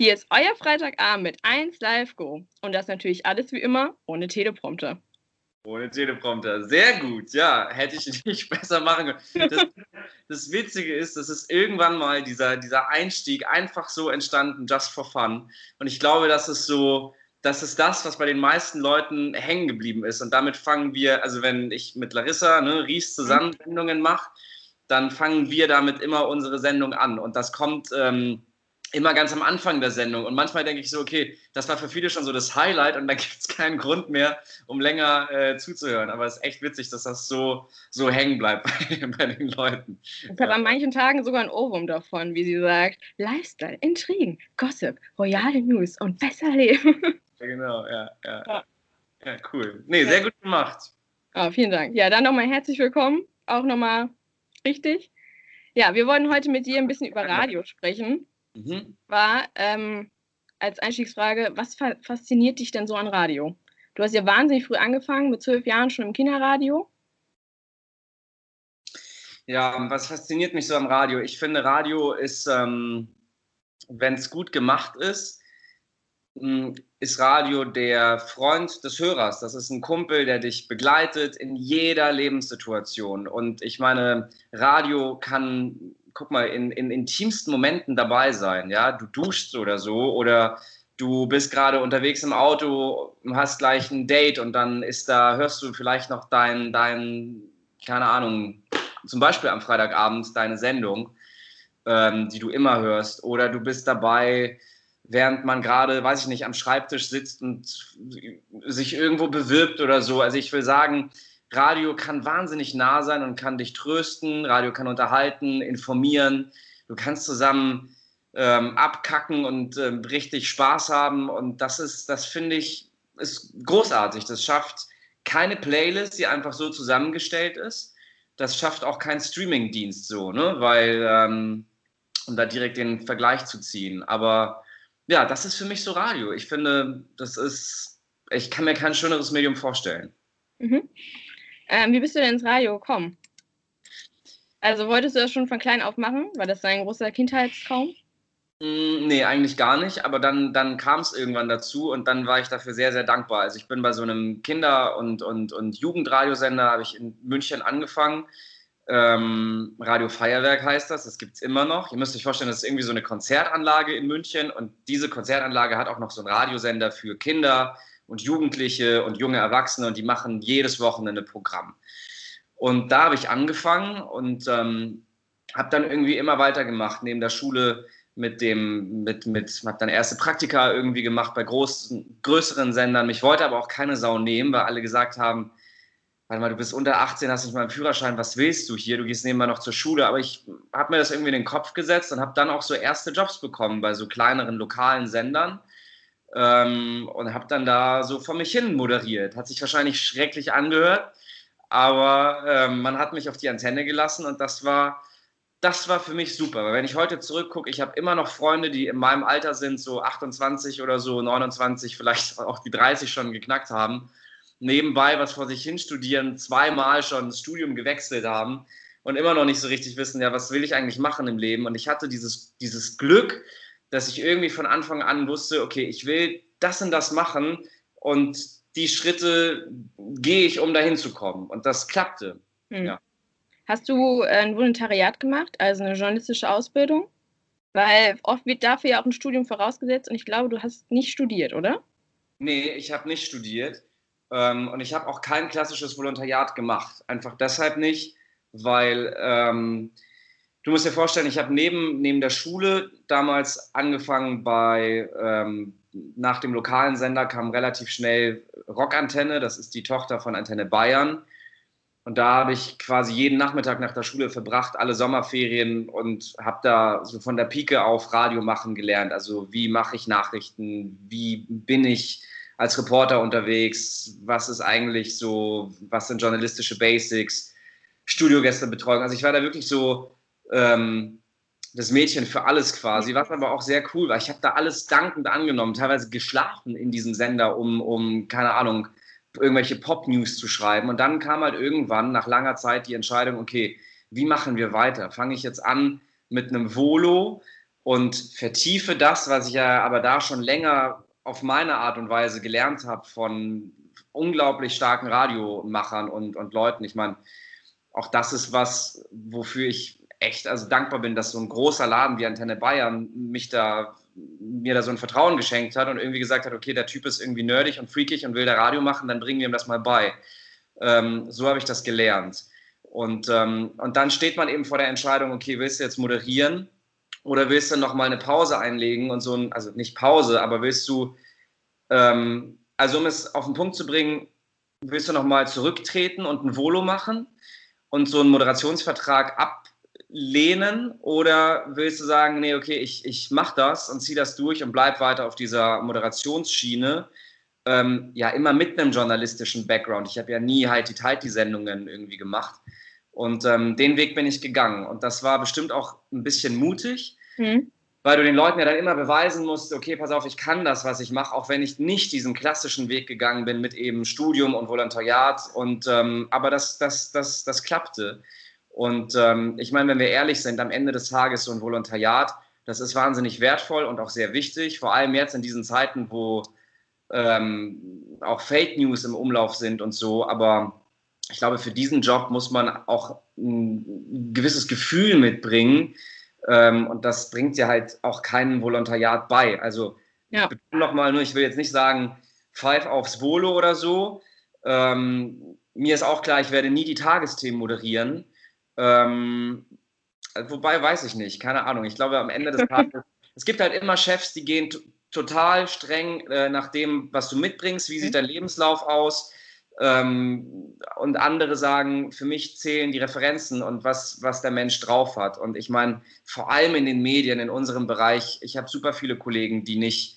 Hier ist euer Freitagabend mit 1 Live Go. Und das natürlich alles wie immer ohne Teleprompter. Ohne Teleprompter. Sehr gut. Ja, hätte ich nicht besser machen können. Das, das, Witzige ist, dass es irgendwann mal dieser, dieser Einstieg einfach so entstanden, just for fun. Und ich glaube, dass es so, das ist das, was bei den meisten Leuten hängen geblieben ist. Und damit fangen wir, also wenn ich mit Larissa, ne, Ries zusammen Sendungen mache, dann fangen wir damit immer unsere Sendung an. Und das kommt ähm, immer ganz am Anfang der Sendung. Und manchmal denke ich so, okay, das war für viele schon so das Highlight und da gibt es keinen Grund mehr, um länger äh, zuzuhören. Aber es ist echt witzig, dass das so, so hängen bleibt bei, bei den Leuten. Ich habe ja. an manchen Tagen sogar ein Ohrwurm davon, wie sie sagt, Lifestyle, Intrigen, Gossip, royale News und besser leben. Ja, genau, ja, ja. Ja, ja cool. Nee, sehr gut gemacht. Oh, vielen Dank. Ja, dann nochmal herzlich willkommen. Auch nochmal richtig. Ja, wir wollen heute mit dir ein bisschen über Radio sprechen. Mhm. War ähm, als Einstiegsfrage, was fa fasziniert dich denn so an Radio? Du hast ja wahnsinnig früh angefangen, mit zwölf Jahren schon im Kinderradio. Ja, was fasziniert mich so am Radio? Ich finde, Radio ist, ähm, wenn es gut gemacht ist, hm, ist Radio der Freund des Hörers. Das ist ein Kumpel, der dich begleitet in jeder Lebenssituation. Und ich meine, Radio kann guck mal, in, in intimsten Momenten dabei sein. Ja, du duschst oder so oder du bist gerade unterwegs im Auto, hast gleich ein Date und dann ist da, hörst du vielleicht noch dein, dein keine Ahnung, zum Beispiel am Freitagabend deine Sendung, ähm, die du immer hörst. Oder du bist dabei, während man gerade, weiß ich nicht, am Schreibtisch sitzt und sich irgendwo bewirbt oder so. Also ich will sagen, Radio kann wahnsinnig nah sein und kann dich trösten. Radio kann unterhalten, informieren. Du kannst zusammen ähm, abkacken und ähm, richtig Spaß haben. Und das ist, das finde ich, ist großartig. Das schafft keine Playlist, die einfach so zusammengestellt ist. Das schafft auch kein Streaming-Dienst so, ne? Weil, ähm, um da direkt den Vergleich zu ziehen. Aber ja, das ist für mich so Radio. Ich finde, das ist, ich kann mir kein schöneres Medium vorstellen. Mhm. Ähm, wie bist du denn ins Radio gekommen? Also wolltest du das schon von klein auf machen? War das dein großer Kindheitstraum? Mm, nee, eigentlich gar nicht, aber dann, dann kam es irgendwann dazu und dann war ich dafür sehr, sehr dankbar. Also ich bin bei so einem Kinder- und, und, und Jugendradiosender, habe ich in München angefangen. Ähm, Radio Feuerwerk heißt das, das gibt es immer noch. Ihr müsst euch vorstellen, das ist irgendwie so eine Konzertanlage in München und diese Konzertanlage hat auch noch so einen Radiosender für Kinder, und Jugendliche und junge Erwachsene und die machen jedes Wochenende Programm. Und da habe ich angefangen und ähm, habe dann irgendwie immer weitergemacht, neben der Schule mit dem, mit, mit, habe dann erste Praktika irgendwie gemacht bei großen, größeren Sendern. Mich wollte aber auch keine Sau nehmen, weil alle gesagt haben, warte mal, du bist unter 18, hast nicht mal einen Führerschein, was willst du hier? Du gehst nebenbei noch zur Schule. Aber ich habe mir das irgendwie in den Kopf gesetzt und habe dann auch so erste Jobs bekommen bei so kleineren lokalen Sendern ähm, und habe dann da so vor mich hin moderiert. Hat sich wahrscheinlich schrecklich angehört, aber ähm, man hat mich auf die Antenne gelassen und das war, das war für mich super. Weil wenn ich heute zurückgucke, ich habe immer noch Freunde, die in meinem Alter sind, so 28 oder so, 29, vielleicht auch die 30 schon geknackt haben, nebenbei was vor sich hin studieren, zweimal schon das Studium gewechselt haben und immer noch nicht so richtig wissen, ja, was will ich eigentlich machen im Leben? Und ich hatte dieses, dieses Glück, dass ich irgendwie von Anfang an wusste, okay, ich will das und das machen und die Schritte gehe ich, um dahin zu kommen. Und das klappte. Mhm. Ja. Hast du äh, ein Volontariat gemacht, also eine journalistische Ausbildung? Weil oft wird dafür ja auch ein Studium vorausgesetzt und ich glaube, du hast nicht studiert, oder? Nee, ich habe nicht studiert ähm, und ich habe auch kein klassisches Volontariat gemacht. Einfach deshalb nicht, weil ähm, Du musst dir vorstellen, ich habe neben, neben der Schule damals angefangen bei, ähm, nach dem lokalen Sender kam relativ schnell Rockantenne, das ist die Tochter von Antenne Bayern. Und da habe ich quasi jeden Nachmittag nach der Schule verbracht, alle Sommerferien und habe da so von der Pike auf Radio machen gelernt. Also wie mache ich Nachrichten, wie bin ich als Reporter unterwegs, was ist eigentlich so, was sind journalistische Basics, Studiogästebetreuung. Also ich war da wirklich so ähm, das Mädchen für alles quasi, was aber auch sehr cool war. Ich habe da alles dankend angenommen, teilweise geschlafen in diesem Sender, um, um keine Ahnung, irgendwelche Pop-News zu schreiben. Und dann kam halt irgendwann nach langer Zeit die Entscheidung, okay, wie machen wir weiter? Fange ich jetzt an mit einem Volo und vertiefe das, was ich ja aber da schon länger auf meine Art und Weise gelernt habe von unglaublich starken Radiomachern und, und Leuten. Ich meine, auch das ist was, wofür ich echt also dankbar bin, dass so ein großer Laden wie Antenne Bayern mich da mir da so ein Vertrauen geschenkt hat und irgendwie gesagt hat, okay, der Typ ist irgendwie nerdig und freakig und will da Radio machen, dann bringen wir ihm das mal bei. Ähm, so habe ich das gelernt. Und, ähm, und dann steht man eben vor der Entscheidung, okay, willst du jetzt moderieren oder willst du noch mal eine Pause einlegen und so ein, also nicht Pause, aber willst du, ähm, also um es auf den Punkt zu bringen, willst du noch mal zurücktreten und ein Volo machen und so einen Moderationsvertrag ablehnen oder willst du sagen, nee, okay, ich, ich mache das und ziehe das durch und bleib weiter auf dieser Moderationsschiene, ähm, ja, immer mit einem journalistischen Background. Ich habe ja nie halt die Tighty-Sendungen irgendwie gemacht. Und ähm, den Weg bin ich gegangen. Und das war bestimmt auch ein bisschen mutig, mhm. weil du den Leuten ja dann immer beweisen musst, okay, pass auf, ich kann das, was ich mache, auch wenn ich nicht diesen klassischen Weg gegangen bin mit eben Studium und Volontariat. Und, ähm, aber das, das, das, das klappte. Und ähm, ich meine, wenn wir ehrlich sind, am Ende des Tages so ein Volontariat, das ist wahnsinnig wertvoll und auch sehr wichtig, vor allem jetzt in diesen Zeiten, wo ähm, auch Fake News im Umlauf sind und so. Aber ich glaube, für diesen Job muss man auch ein gewisses Gefühl mitbringen. Ähm, und das bringt ja halt auch kein Volontariat bei. Also ja. nochmal nur, ich will jetzt nicht sagen, pfeif aufs Volo oder so. Ähm, mir ist auch klar, ich werde nie die Tagesthemen moderieren. Ähm, wobei weiß ich nicht, keine Ahnung. Ich glaube, am Ende des Tages, es gibt halt immer Chefs, die gehen total streng äh, nach dem, was du mitbringst, wie sieht mhm. dein Lebenslauf aus. Ähm, und andere sagen, für mich zählen die Referenzen und was, was der Mensch drauf hat. Und ich meine, vor allem in den Medien, in unserem Bereich, ich habe super viele Kollegen, die nicht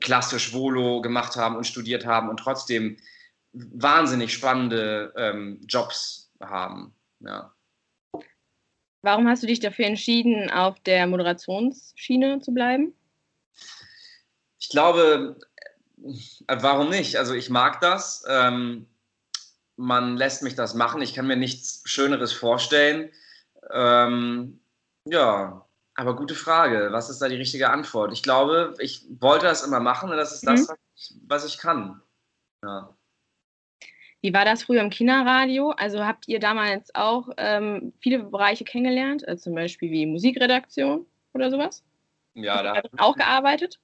klassisch Volo gemacht haben und studiert haben und trotzdem wahnsinnig spannende ähm, Jobs haben. Ja. Warum hast du dich dafür entschieden, auf der Moderationsschiene zu bleiben? Ich glaube, äh, warum nicht? Also ich mag das. Ähm, man lässt mich das machen. Ich kann mir nichts Schöneres vorstellen. Ähm, ja, aber gute Frage. Was ist da die richtige Antwort? Ich glaube, ich wollte das immer machen und das ist das, mhm. was ich kann. Ja. Wie war das früher im Kinderradio? Also habt ihr damals auch ähm, viele Bereiche kennengelernt, also zum Beispiel wie Musikredaktion oder sowas? Ja, da auch gearbeitet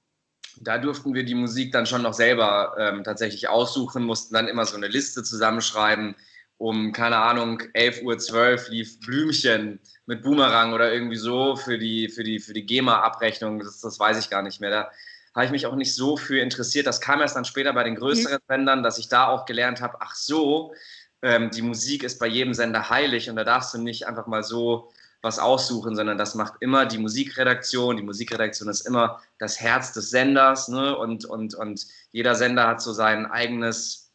da durften wir die Musik dann schon noch selber ähm, tatsächlich aussuchen, mussten dann immer so eine Liste zusammenschreiben. Um, keine Ahnung, 11.12 Uhr lief Blümchen mit Boomerang oder irgendwie so für die, für die, für die GEMA-Abrechnung. Das, das weiß ich gar nicht mehr. Da habe ich mich auch nicht so für interessiert. Das kam erst dann später bei den größeren mhm. Sendern, dass ich da auch gelernt habe, ach so, ähm, die Musik ist bei jedem Sender heilig und da darfst du nicht einfach mal so was aussuchen, sondern das macht immer die Musikredaktion. Die Musikredaktion ist immer das Herz des Senders ne? und, und, und jeder Sender hat so sein eigenes,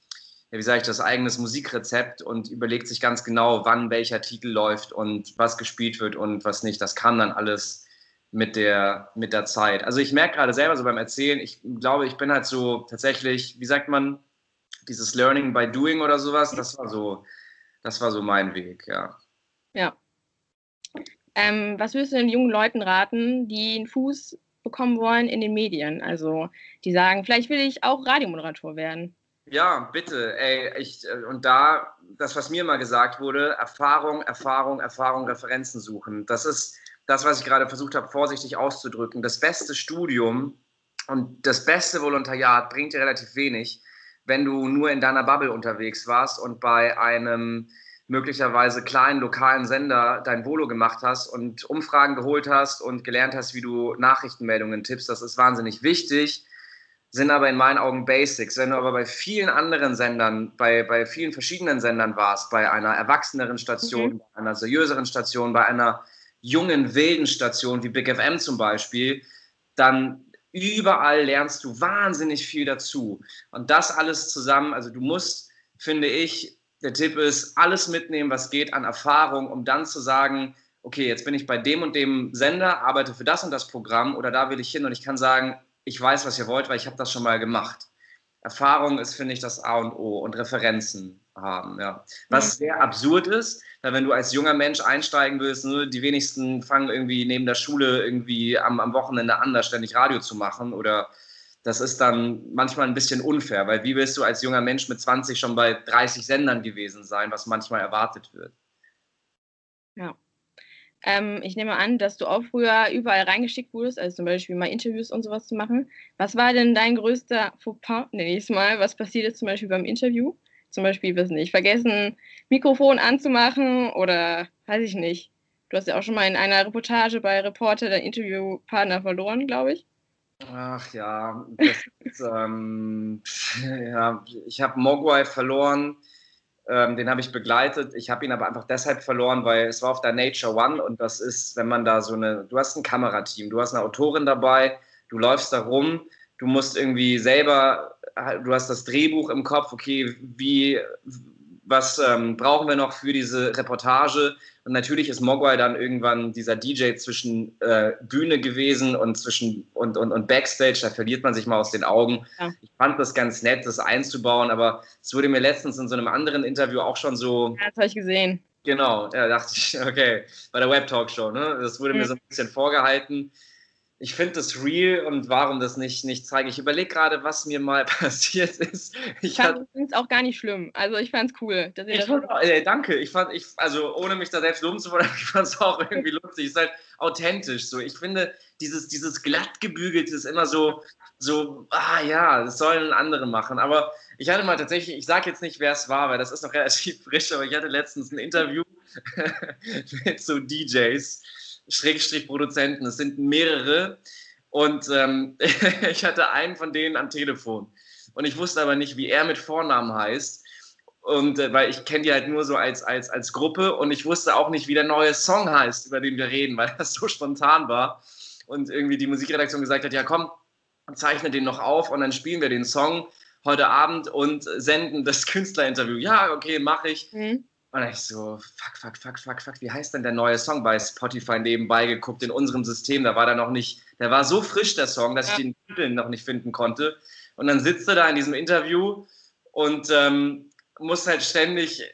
ja, wie sage ich das, eigenes Musikrezept und überlegt sich ganz genau, wann welcher Titel läuft und was gespielt wird und was nicht. Das kann dann alles mit der, mit der Zeit. Also ich merke gerade selber so beim Erzählen, ich glaube, ich bin halt so tatsächlich, wie sagt man, dieses Learning by Doing oder sowas, das war so, das war so mein Weg, ja. Ja, ähm, was würdest du den jungen Leuten raten, die einen Fuß bekommen wollen in den Medien? Also die sagen, vielleicht will ich auch Radiomoderator werden. Ja, bitte. Ey, ich, äh, und da, das, was mir mal gesagt wurde, Erfahrung, Erfahrung, Erfahrung, Referenzen suchen. Das ist das, was ich gerade versucht habe, vorsichtig auszudrücken. Das beste Studium und das beste Volontariat bringt dir relativ wenig, wenn du nur in deiner Bubble unterwegs warst und bei einem möglicherweise kleinen lokalen Sender dein Volo gemacht hast und Umfragen geholt hast und gelernt hast, wie du Nachrichtenmeldungen tippst. Das ist wahnsinnig wichtig, sind aber in meinen Augen Basics. Wenn du aber bei vielen anderen Sendern, bei, bei vielen verschiedenen Sendern warst, bei einer erwachseneren Station, mhm. bei einer seriöseren Station, bei einer jungen, wilden Station wie Big FM zum Beispiel, dann überall lernst du wahnsinnig viel dazu. Und das alles zusammen, also du musst, finde ich, der Tipp ist, alles mitnehmen, was geht an Erfahrung, um dann zu sagen, okay, jetzt bin ich bei dem und dem Sender, arbeite für das und das Programm oder da will ich hin und ich kann sagen, ich weiß, was ihr wollt, weil ich habe das schon mal gemacht. Erfahrung ist, finde ich, das A und O und Referenzen haben. Ja. Was sehr absurd ist, weil wenn du als junger Mensch einsteigen willst, ne, die wenigsten fangen irgendwie neben der Schule irgendwie am, am Wochenende an, da ständig Radio zu machen oder das ist dann manchmal ein bisschen unfair, weil wie willst du als junger Mensch mit 20 schon bei 30 Sendern gewesen sein, was manchmal erwartet wird? Ja. Ähm, ich nehme an, dass du auch früher überall reingeschickt wurdest, also zum Beispiel mal Interviews und sowas zu machen. Was war denn dein größter Fauxpas, nenne ich es mal, was passiert ist zum Beispiel beim Interview? Zum Beispiel, wissen nicht, vergessen, Mikrofon anzumachen oder weiß ich nicht. Du hast ja auch schon mal in einer Reportage bei Reporter deinen Interviewpartner verloren, glaube ich. Ach ja, ist, ähm, ja ich habe Mogwai verloren. Ähm, den habe ich begleitet. Ich habe ihn aber einfach deshalb verloren, weil es war auf der Nature One und das ist, wenn man da so eine, du hast ein Kamerateam, du hast eine Autorin dabei, du läufst da rum, du musst irgendwie selber, du hast das Drehbuch im Kopf, okay, wie, was ähm, brauchen wir noch für diese Reportage? Und natürlich ist Mogwai dann irgendwann dieser DJ zwischen äh, Bühne gewesen und zwischen und, und, und Backstage, da verliert man sich mal aus den Augen. Ja. Ich fand das ganz nett, das einzubauen, aber es wurde mir letztens in so einem anderen Interview auch schon so. Ja, das habe ich gesehen. Genau, ja, dachte ich, okay, bei der Web Talk Show, ne? Das wurde mhm. mir so ein bisschen vorgehalten ich finde das real und warum das nicht, nicht zeige. Ich überlege gerade, was mir mal passiert ist. Ich fand es auch gar nicht schlimm. Also ich fand es cool. Dass ich fand, äh, danke. Ich fand, ich, also ohne mich da selbst loben zu wollen, ich fand es auch irgendwie lustig. Es ist halt authentisch so. Ich finde, dieses, dieses glattgebügelte ist immer so, so, ah ja, das sollen andere machen. Aber ich hatte mal tatsächlich, ich sage jetzt nicht, wer es war, weil das ist noch relativ frisch, aber ich hatte letztens ein Interview mit so DJs Schrägstrich Produzenten. Es sind mehrere. Und ähm, ich hatte einen von denen am Telefon. Und ich wusste aber nicht, wie er mit Vornamen heißt. Und äh, weil ich kenne die halt nur so als, als, als Gruppe und ich wusste auch nicht, wie der neue Song heißt, über den wir reden, weil das so spontan war. Und irgendwie die Musikredaktion gesagt hat, ja komm, zeichne den noch auf und dann spielen wir den Song heute Abend und senden das Künstlerinterview. Ja, okay, mache ich. Mhm. Und dann ich so, fuck, fuck, fuck, fuck, fuck, wie heißt denn der neue Song bei Spotify nebenbei geguckt in unserem System? Da war der noch nicht, der war so frisch, der Song, dass ich den Titel noch nicht finden konnte. Und dann sitzt er da in diesem Interview und ähm, muss halt ständig äh,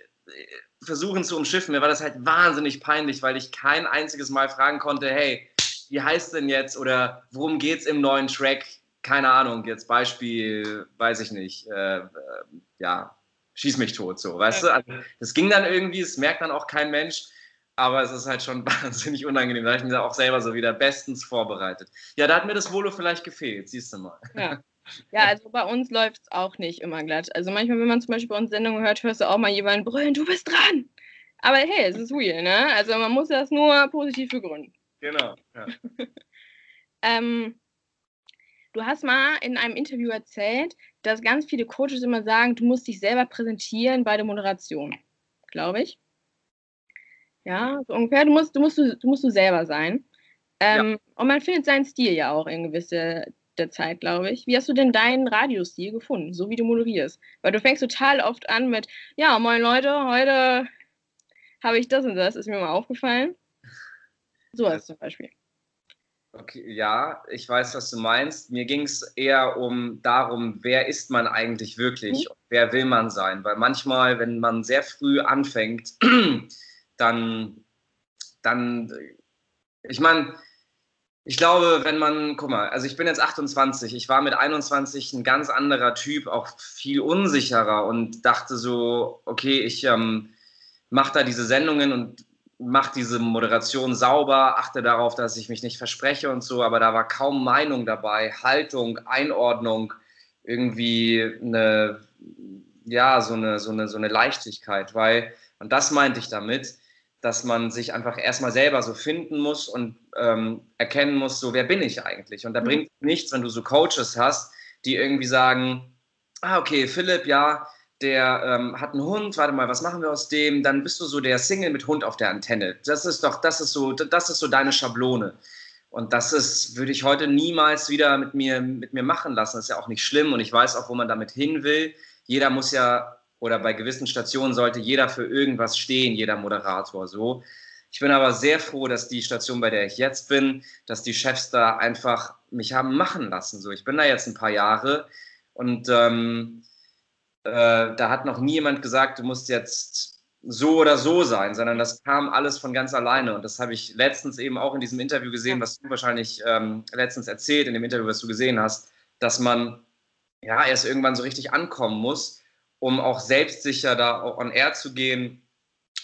versuchen zu umschiffen. Mir war das halt wahnsinnig peinlich, weil ich kein einziges Mal fragen konnte, hey, wie heißt denn jetzt oder worum geht's im neuen Track? Keine Ahnung, jetzt Beispiel, weiß ich nicht, äh, äh, ja, schieß mich tot, so, weißt ja. du? Also, das ging dann irgendwie, es merkt dann auch kein Mensch, aber es ist halt schon wahnsinnig unangenehm. Da habe ich mich auch selber so wieder bestens vorbereitet. Ja, da hat mir das Volo vielleicht gefehlt, siehst du mal. Ja. Ja, also bei uns läuft es auch nicht immer glatt. Also manchmal, wenn man zum Beispiel bei uns Sendungen hört, hörst du auch mal jemanden brüllen, du bist dran. Aber hey, es ist real, ne? Also man muss das nur positiv begründen. Genau. Ja. ähm, du hast mal in einem Interview erzählt, dass ganz viele Coaches immer sagen, du musst dich selber präsentieren bei der Moderation, glaube ich. Ja, so ungefähr. Du musst, du musst, du, musst du selber sein. Ähm, ja. Und man findet seinen Stil ja auch in gewisser der Zeit, glaube ich. Wie hast du denn deinen Radiostil gefunden, so wie du moderierst? Weil du fängst total oft an mit, ja, moin Leute, heute habe ich das und das, ist mir mal aufgefallen. So was zum Beispiel. Okay, ja, ich weiß, was du meinst. Mir ging es eher um darum, wer ist man eigentlich wirklich mhm. wer will man sein. Weil manchmal, wenn man sehr früh anfängt, dann, dann, ich meine, ich glaube, wenn man, guck mal, also ich bin jetzt 28, ich war mit 21 ein ganz anderer Typ, auch viel unsicherer und dachte so, okay, ich ähm, mache da diese Sendungen und mache diese Moderation sauber, achte darauf, dass ich mich nicht verspreche und so, aber da war kaum Meinung dabei, Haltung, Einordnung, irgendwie eine, ja, so eine, so eine, so eine Leichtigkeit, weil, und das meinte ich damit, dass man sich einfach erstmal selber so finden muss und ähm, erkennen muss, so wer bin ich eigentlich? Und da mhm. bringt nichts, wenn du so Coaches hast, die irgendwie sagen, ah, okay, Philipp, ja, der ähm, hat einen Hund, warte mal, was machen wir aus dem? Dann bist du so der Single mit Hund auf der Antenne. Das ist doch, das ist so, das ist so deine Schablone. Und das ist, würde ich heute niemals wieder mit mir, mit mir machen lassen. Das ist ja auch nicht schlimm und ich weiß auch, wo man damit hin will. Jeder muss ja, oder bei gewissen Stationen sollte jeder für irgendwas stehen, jeder Moderator so. Ich bin aber sehr froh, dass die Station, bei der ich jetzt bin, dass die Chefs da einfach mich haben machen lassen. So, ich bin da jetzt ein paar Jahre Und ähm, äh, da hat noch nie jemand gesagt, du musst jetzt so oder so sein, sondern das kam alles von ganz alleine. Und das habe ich letztens eben auch in diesem Interview gesehen, was du wahrscheinlich ähm, letztens erzählt, in dem Interview, was du gesehen hast, dass man ja erst irgendwann so richtig ankommen muss, um auch selbstsicher da on air zu gehen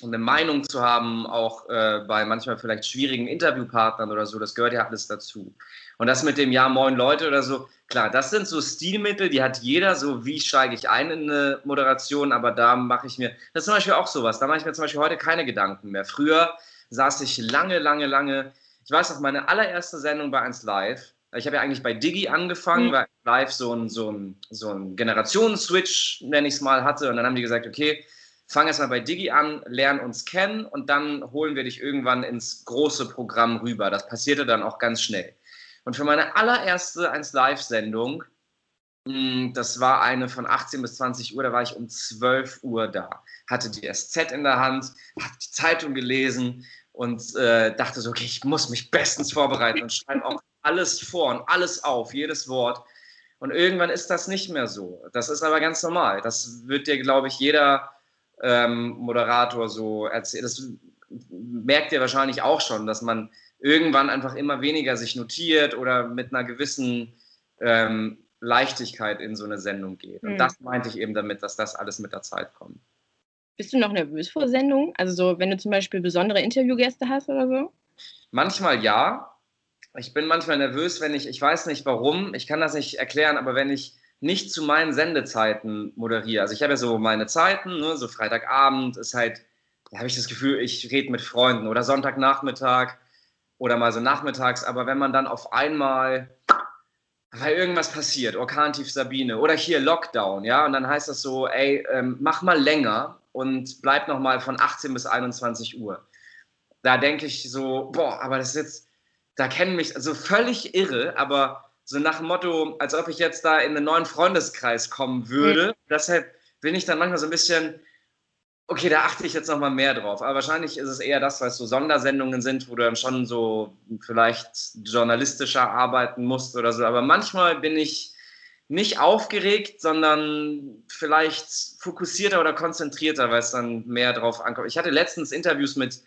und eine Meinung zu haben, auch äh, bei manchmal vielleicht schwierigen Interviewpartnern oder so. Das gehört ja alles dazu. Und das mit dem Ja, moin Leute oder so, klar, das sind so Stilmittel, die hat jeder, so wie steige ich ein in eine Moderation, aber da mache ich mir, das ist zum Beispiel auch sowas, da mache ich mir zum Beispiel heute keine Gedanken mehr. Früher saß ich lange, lange, lange, ich weiß noch, meine allererste Sendung bei 1 Live, ich habe ja eigentlich bei Digi angefangen, mhm. weil Live so ein, so ein, so ein Generationenswitch, nenne ich es mal, hatte. Und dann haben die gesagt, okay, fang erst mal bei Digi an, lern uns kennen und dann holen wir dich irgendwann ins große Programm rüber. Das passierte dann auch ganz schnell. Und für meine allererste 1 Live-Sendung, hm, das war eine von 18 bis 20 Uhr, da war ich um 12 Uhr da. Hatte die SZ in der Hand, habe die Zeitung gelesen und äh, dachte so, okay, ich muss mich bestens vorbereiten und schreibe auch alles vor und alles auf, jedes Wort. Und irgendwann ist das nicht mehr so. Das ist aber ganz normal. Das wird dir, glaube ich, jeder ähm, Moderator so erzählen. Das merkt ihr wahrscheinlich auch schon, dass man irgendwann einfach immer weniger sich notiert oder mit einer gewissen ähm, Leichtigkeit in so eine Sendung geht. Und mhm. das meinte ich eben damit, dass das alles mit der Zeit kommt. Bist du noch nervös vor Sendungen? Also so, wenn du zum Beispiel besondere Interviewgäste hast oder so? Manchmal ja. Ich bin manchmal nervös, wenn ich, ich weiß nicht warum, ich kann das nicht erklären, aber wenn ich nicht zu meinen Sendezeiten moderiere. Also ich habe ja so meine Zeiten, ne, so Freitagabend ist halt, da habe ich das Gefühl, ich rede mit Freunden oder Sonntagnachmittag oder mal so nachmittags, aber wenn man dann auf einmal, weil irgendwas passiert, Orkantief Sabine oder hier Lockdown, ja, und dann heißt das so, ey, ähm, mach mal länger und bleib noch mal von 18 bis 21 Uhr. Da denke ich so, boah, aber das ist jetzt, da kennen mich, also völlig irre, aber so nach dem Motto, als ob ich jetzt da in einen neuen Freundeskreis kommen würde. Mhm. Deshalb bin ich dann manchmal so ein bisschen, Okay, da achte ich jetzt nochmal mehr drauf. Aber wahrscheinlich ist es eher das, weil es so Sondersendungen sind, wo du dann schon so vielleicht journalistischer arbeiten musst oder so. Aber manchmal bin ich nicht aufgeregt, sondern vielleicht fokussierter oder konzentrierter, weil es dann mehr drauf ankommt. Ich hatte letztens Interviews mit,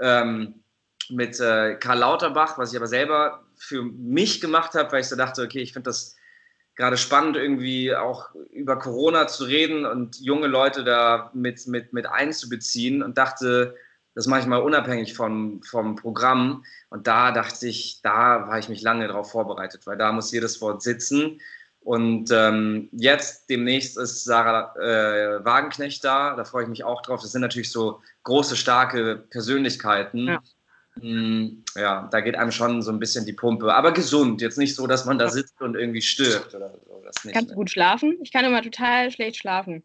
ähm, mit äh, Karl Lauterbach, was ich aber selber für mich gemacht habe, weil ich so dachte, okay, ich finde das gerade spannend, irgendwie auch über Corona zu reden und junge Leute da mit, mit, mit einzubeziehen und dachte, das mache ich mal unabhängig vom, vom Programm. Und da dachte ich, da war ich mich lange darauf vorbereitet, weil da muss jedes Wort sitzen. Und ähm, jetzt demnächst ist Sarah äh, Wagenknecht da, da freue ich mich auch drauf. Das sind natürlich so große, starke Persönlichkeiten. Ja. Hm, ja, da geht einem schon so ein bisschen die Pumpe. Aber gesund, jetzt nicht so, dass man da sitzt und irgendwie stirbt oder so. Das nicht, Kannst du gut schlafen? Ich kann immer total schlecht schlafen.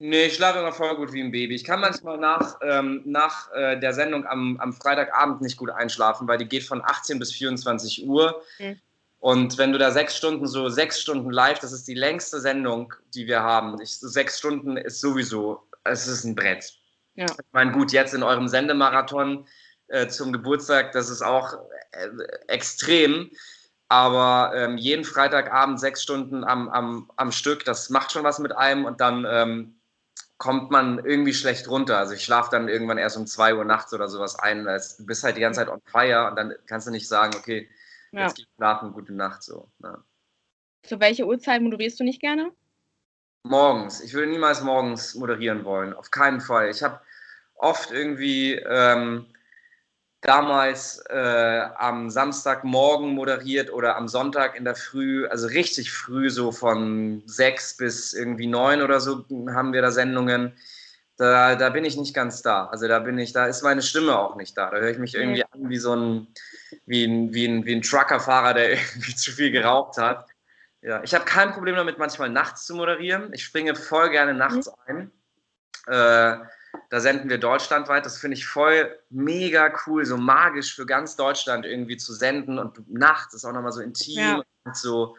Nee, ich schlafe immer voll gut wie ein Baby. Ich kann manchmal nach, ähm, nach äh, der Sendung am, am Freitagabend nicht gut einschlafen, weil die geht von 18 bis 24 Uhr. Mhm. Und wenn du da sechs Stunden, so sechs Stunden live, das ist die längste Sendung, die wir haben. Ich, sechs Stunden ist sowieso, es ist ein Brett. Ja. Ich meine, gut, jetzt in eurem Sendemarathon äh, zum Geburtstag, das ist auch äh, extrem. Aber ähm, jeden Freitagabend sechs Stunden am, am, am Stück, das macht schon was mit einem und dann ähm, kommt man irgendwie schlecht runter. Also ich schlafe dann irgendwann erst um zwei Uhr nachts oder sowas ein. Du bist halt die ganze Zeit on fire und dann kannst du nicht sagen, okay, ja. jetzt geh schlafen, gute Nacht so. Ja. Zu welcher Uhrzeit moderierst du nicht gerne? Morgens. Ich würde niemals morgens moderieren wollen. Auf keinen Fall. Ich habe oft irgendwie ähm, damals äh, am Samstagmorgen moderiert oder am Sonntag in der Früh, also richtig früh, so von sechs bis irgendwie neun oder so haben wir da Sendungen. Da, da bin ich nicht ganz da. Also da bin ich, da ist meine Stimme auch nicht da. Da höre ich mich irgendwie an wie so ein, wie ein, wie ein, wie ein Truckerfahrer, der irgendwie zu viel geraucht hat. Ja, ich habe kein Problem damit, manchmal nachts zu moderieren. Ich springe voll gerne nachts mhm. ein. Äh, da senden wir deutschlandweit. Das finde ich voll mega cool, so magisch für ganz Deutschland irgendwie zu senden. Und nachts ist auch nochmal so intim ja. und so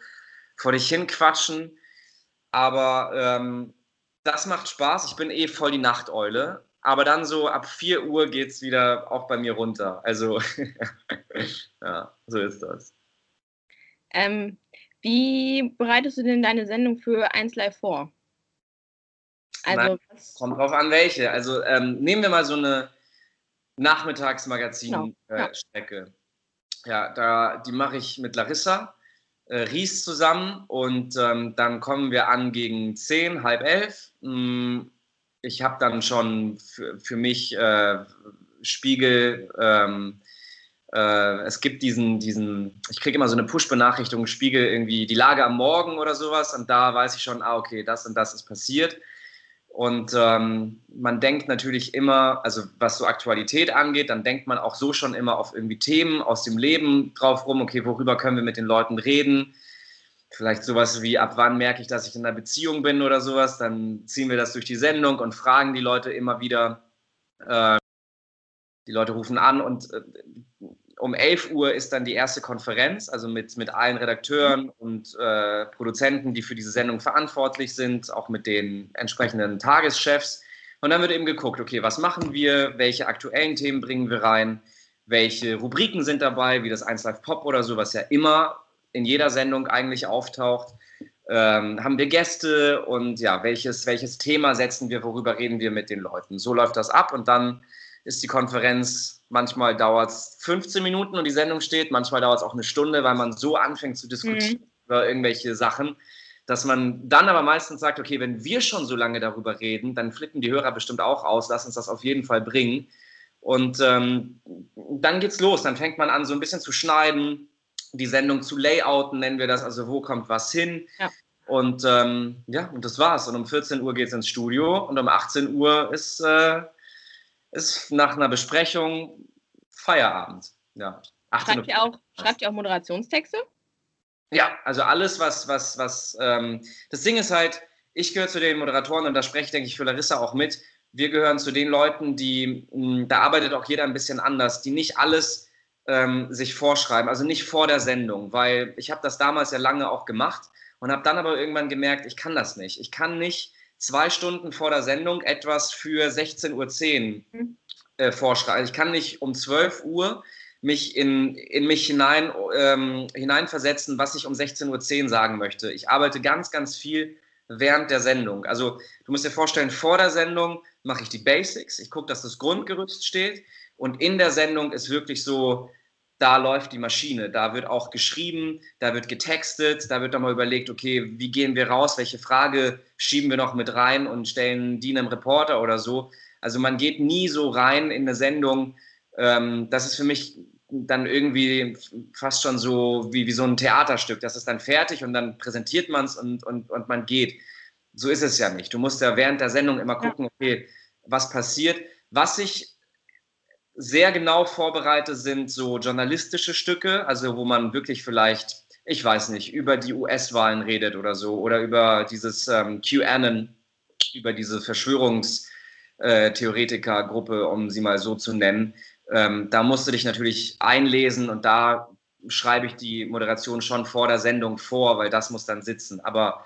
vor dich hin quatschen. Aber ähm, das macht Spaß. Ich bin eh voll die Nachteule. Aber dann so ab 4 Uhr geht es wieder auch bei mir runter. Also, ja, so ist das. Ähm, Wie bereitest du denn deine Sendung für 1 Live vor? Also, Nein, kommt drauf an, welche. Also ähm, nehmen wir mal so eine Nachmittagsmagazin-Strecke. Genau. Äh, ja. ja, da, die mache ich mit Larissa äh, Ries zusammen und ähm, dann kommen wir an gegen 10, halb elf. Hm, ich habe dann schon für, für mich äh, Spiegel, ähm, äh, es gibt diesen, diesen ich kriege immer so eine Push-Benachrichtigung, Spiegel irgendwie die Lage am Morgen oder sowas und da weiß ich schon, ah, okay, das und das ist passiert. Und ähm, man denkt natürlich immer, also was so Aktualität angeht, dann denkt man auch so schon immer auf irgendwie Themen aus dem Leben drauf rum, okay, worüber können wir mit den Leuten reden? Vielleicht sowas wie, ab wann merke ich, dass ich in einer Beziehung bin oder sowas, dann ziehen wir das durch die Sendung und fragen die Leute immer wieder. Äh, die Leute rufen an und äh, um 11 Uhr ist dann die erste Konferenz, also mit, mit allen Redakteuren und äh, Produzenten, die für diese Sendung verantwortlich sind, auch mit den entsprechenden Tageschefs. Und dann wird eben geguckt, okay, was machen wir, welche aktuellen Themen bringen wir rein, welche Rubriken sind dabei, wie das 1 Live Pop oder so, was ja immer in jeder Sendung eigentlich auftaucht. Ähm, haben wir Gäste und ja, welches, welches Thema setzen wir, worüber reden wir mit den Leuten. So läuft das ab und dann ist die Konferenz Manchmal dauert es 15 Minuten und die Sendung steht, manchmal dauert es auch eine Stunde, weil man so anfängt zu diskutieren mhm. über irgendwelche Sachen, dass man dann aber meistens sagt, okay, wenn wir schon so lange darüber reden, dann flippen die Hörer bestimmt auch aus, lass uns das auf jeden Fall bringen. Und ähm, dann geht's los, dann fängt man an, so ein bisschen zu schneiden, die Sendung zu layouten, nennen wir das, also wo kommt was hin. Ja. Und ähm, ja, und das war's. Und um 14 Uhr geht's ins Studio und um 18 Uhr ist äh, ist nach einer Besprechung Feierabend. Ja. Schreibt ihr, auch, schreibt ihr auch Moderationstexte? Ja, also alles, was, was, was, ähm, das Ding ist halt, ich gehöre zu den Moderatoren und da spreche, denke ich, für Larissa auch mit. Wir gehören zu den Leuten, die, mh, hm, da arbeitet auch jeder ein bisschen anders, die nicht alles ähm, sich vorschreiben, also nicht vor der Sendung, weil ich habe das damals ja lange auch gemacht und habe dann aber irgendwann gemerkt, ich kann das nicht. Ich kann nicht zwei Stunden vor der Sendung etwas für 16.10 Uhr mhm. äh, vorschreiben. Ich kann nicht um 12 Uhr mich in, in mich hinein, ähm, hineinversetzen, was ich um 16.10 Uhr sagen möchte. Ich arbeite ganz, ganz viel während der Sendung. Also du musst dir vorstellen, vor der Sendung mache ich die Basics, ich gucke, dass das Grundgerüst steht und in der Sendung ist wirklich so da läuft die Maschine. Da wird auch geschrieben, da wird getextet, da wird nochmal überlegt, okay, wie gehen wir raus, welche Frage schieben wir noch mit rein und stellen die einem Reporter oder so. Also man geht nie so rein in eine Sendung. Ähm, das ist für mich dann irgendwie fast schon so wie, wie so ein Theaterstück. Das ist dann fertig und dann präsentiert man es und, und, und man geht. So ist es ja nicht. Du musst ja während der Sendung immer gucken, okay, was passiert. Was ich sehr genau vorbereitet sind so journalistische Stücke, also wo man wirklich vielleicht, ich weiß nicht, über die US-Wahlen redet oder so oder über dieses ähm, QAnon, über diese Verschwörungstheoretiker-Gruppe, äh, um sie mal so zu nennen. Ähm, da musst du dich natürlich einlesen und da schreibe ich die Moderation schon vor der Sendung vor, weil das muss dann sitzen. Aber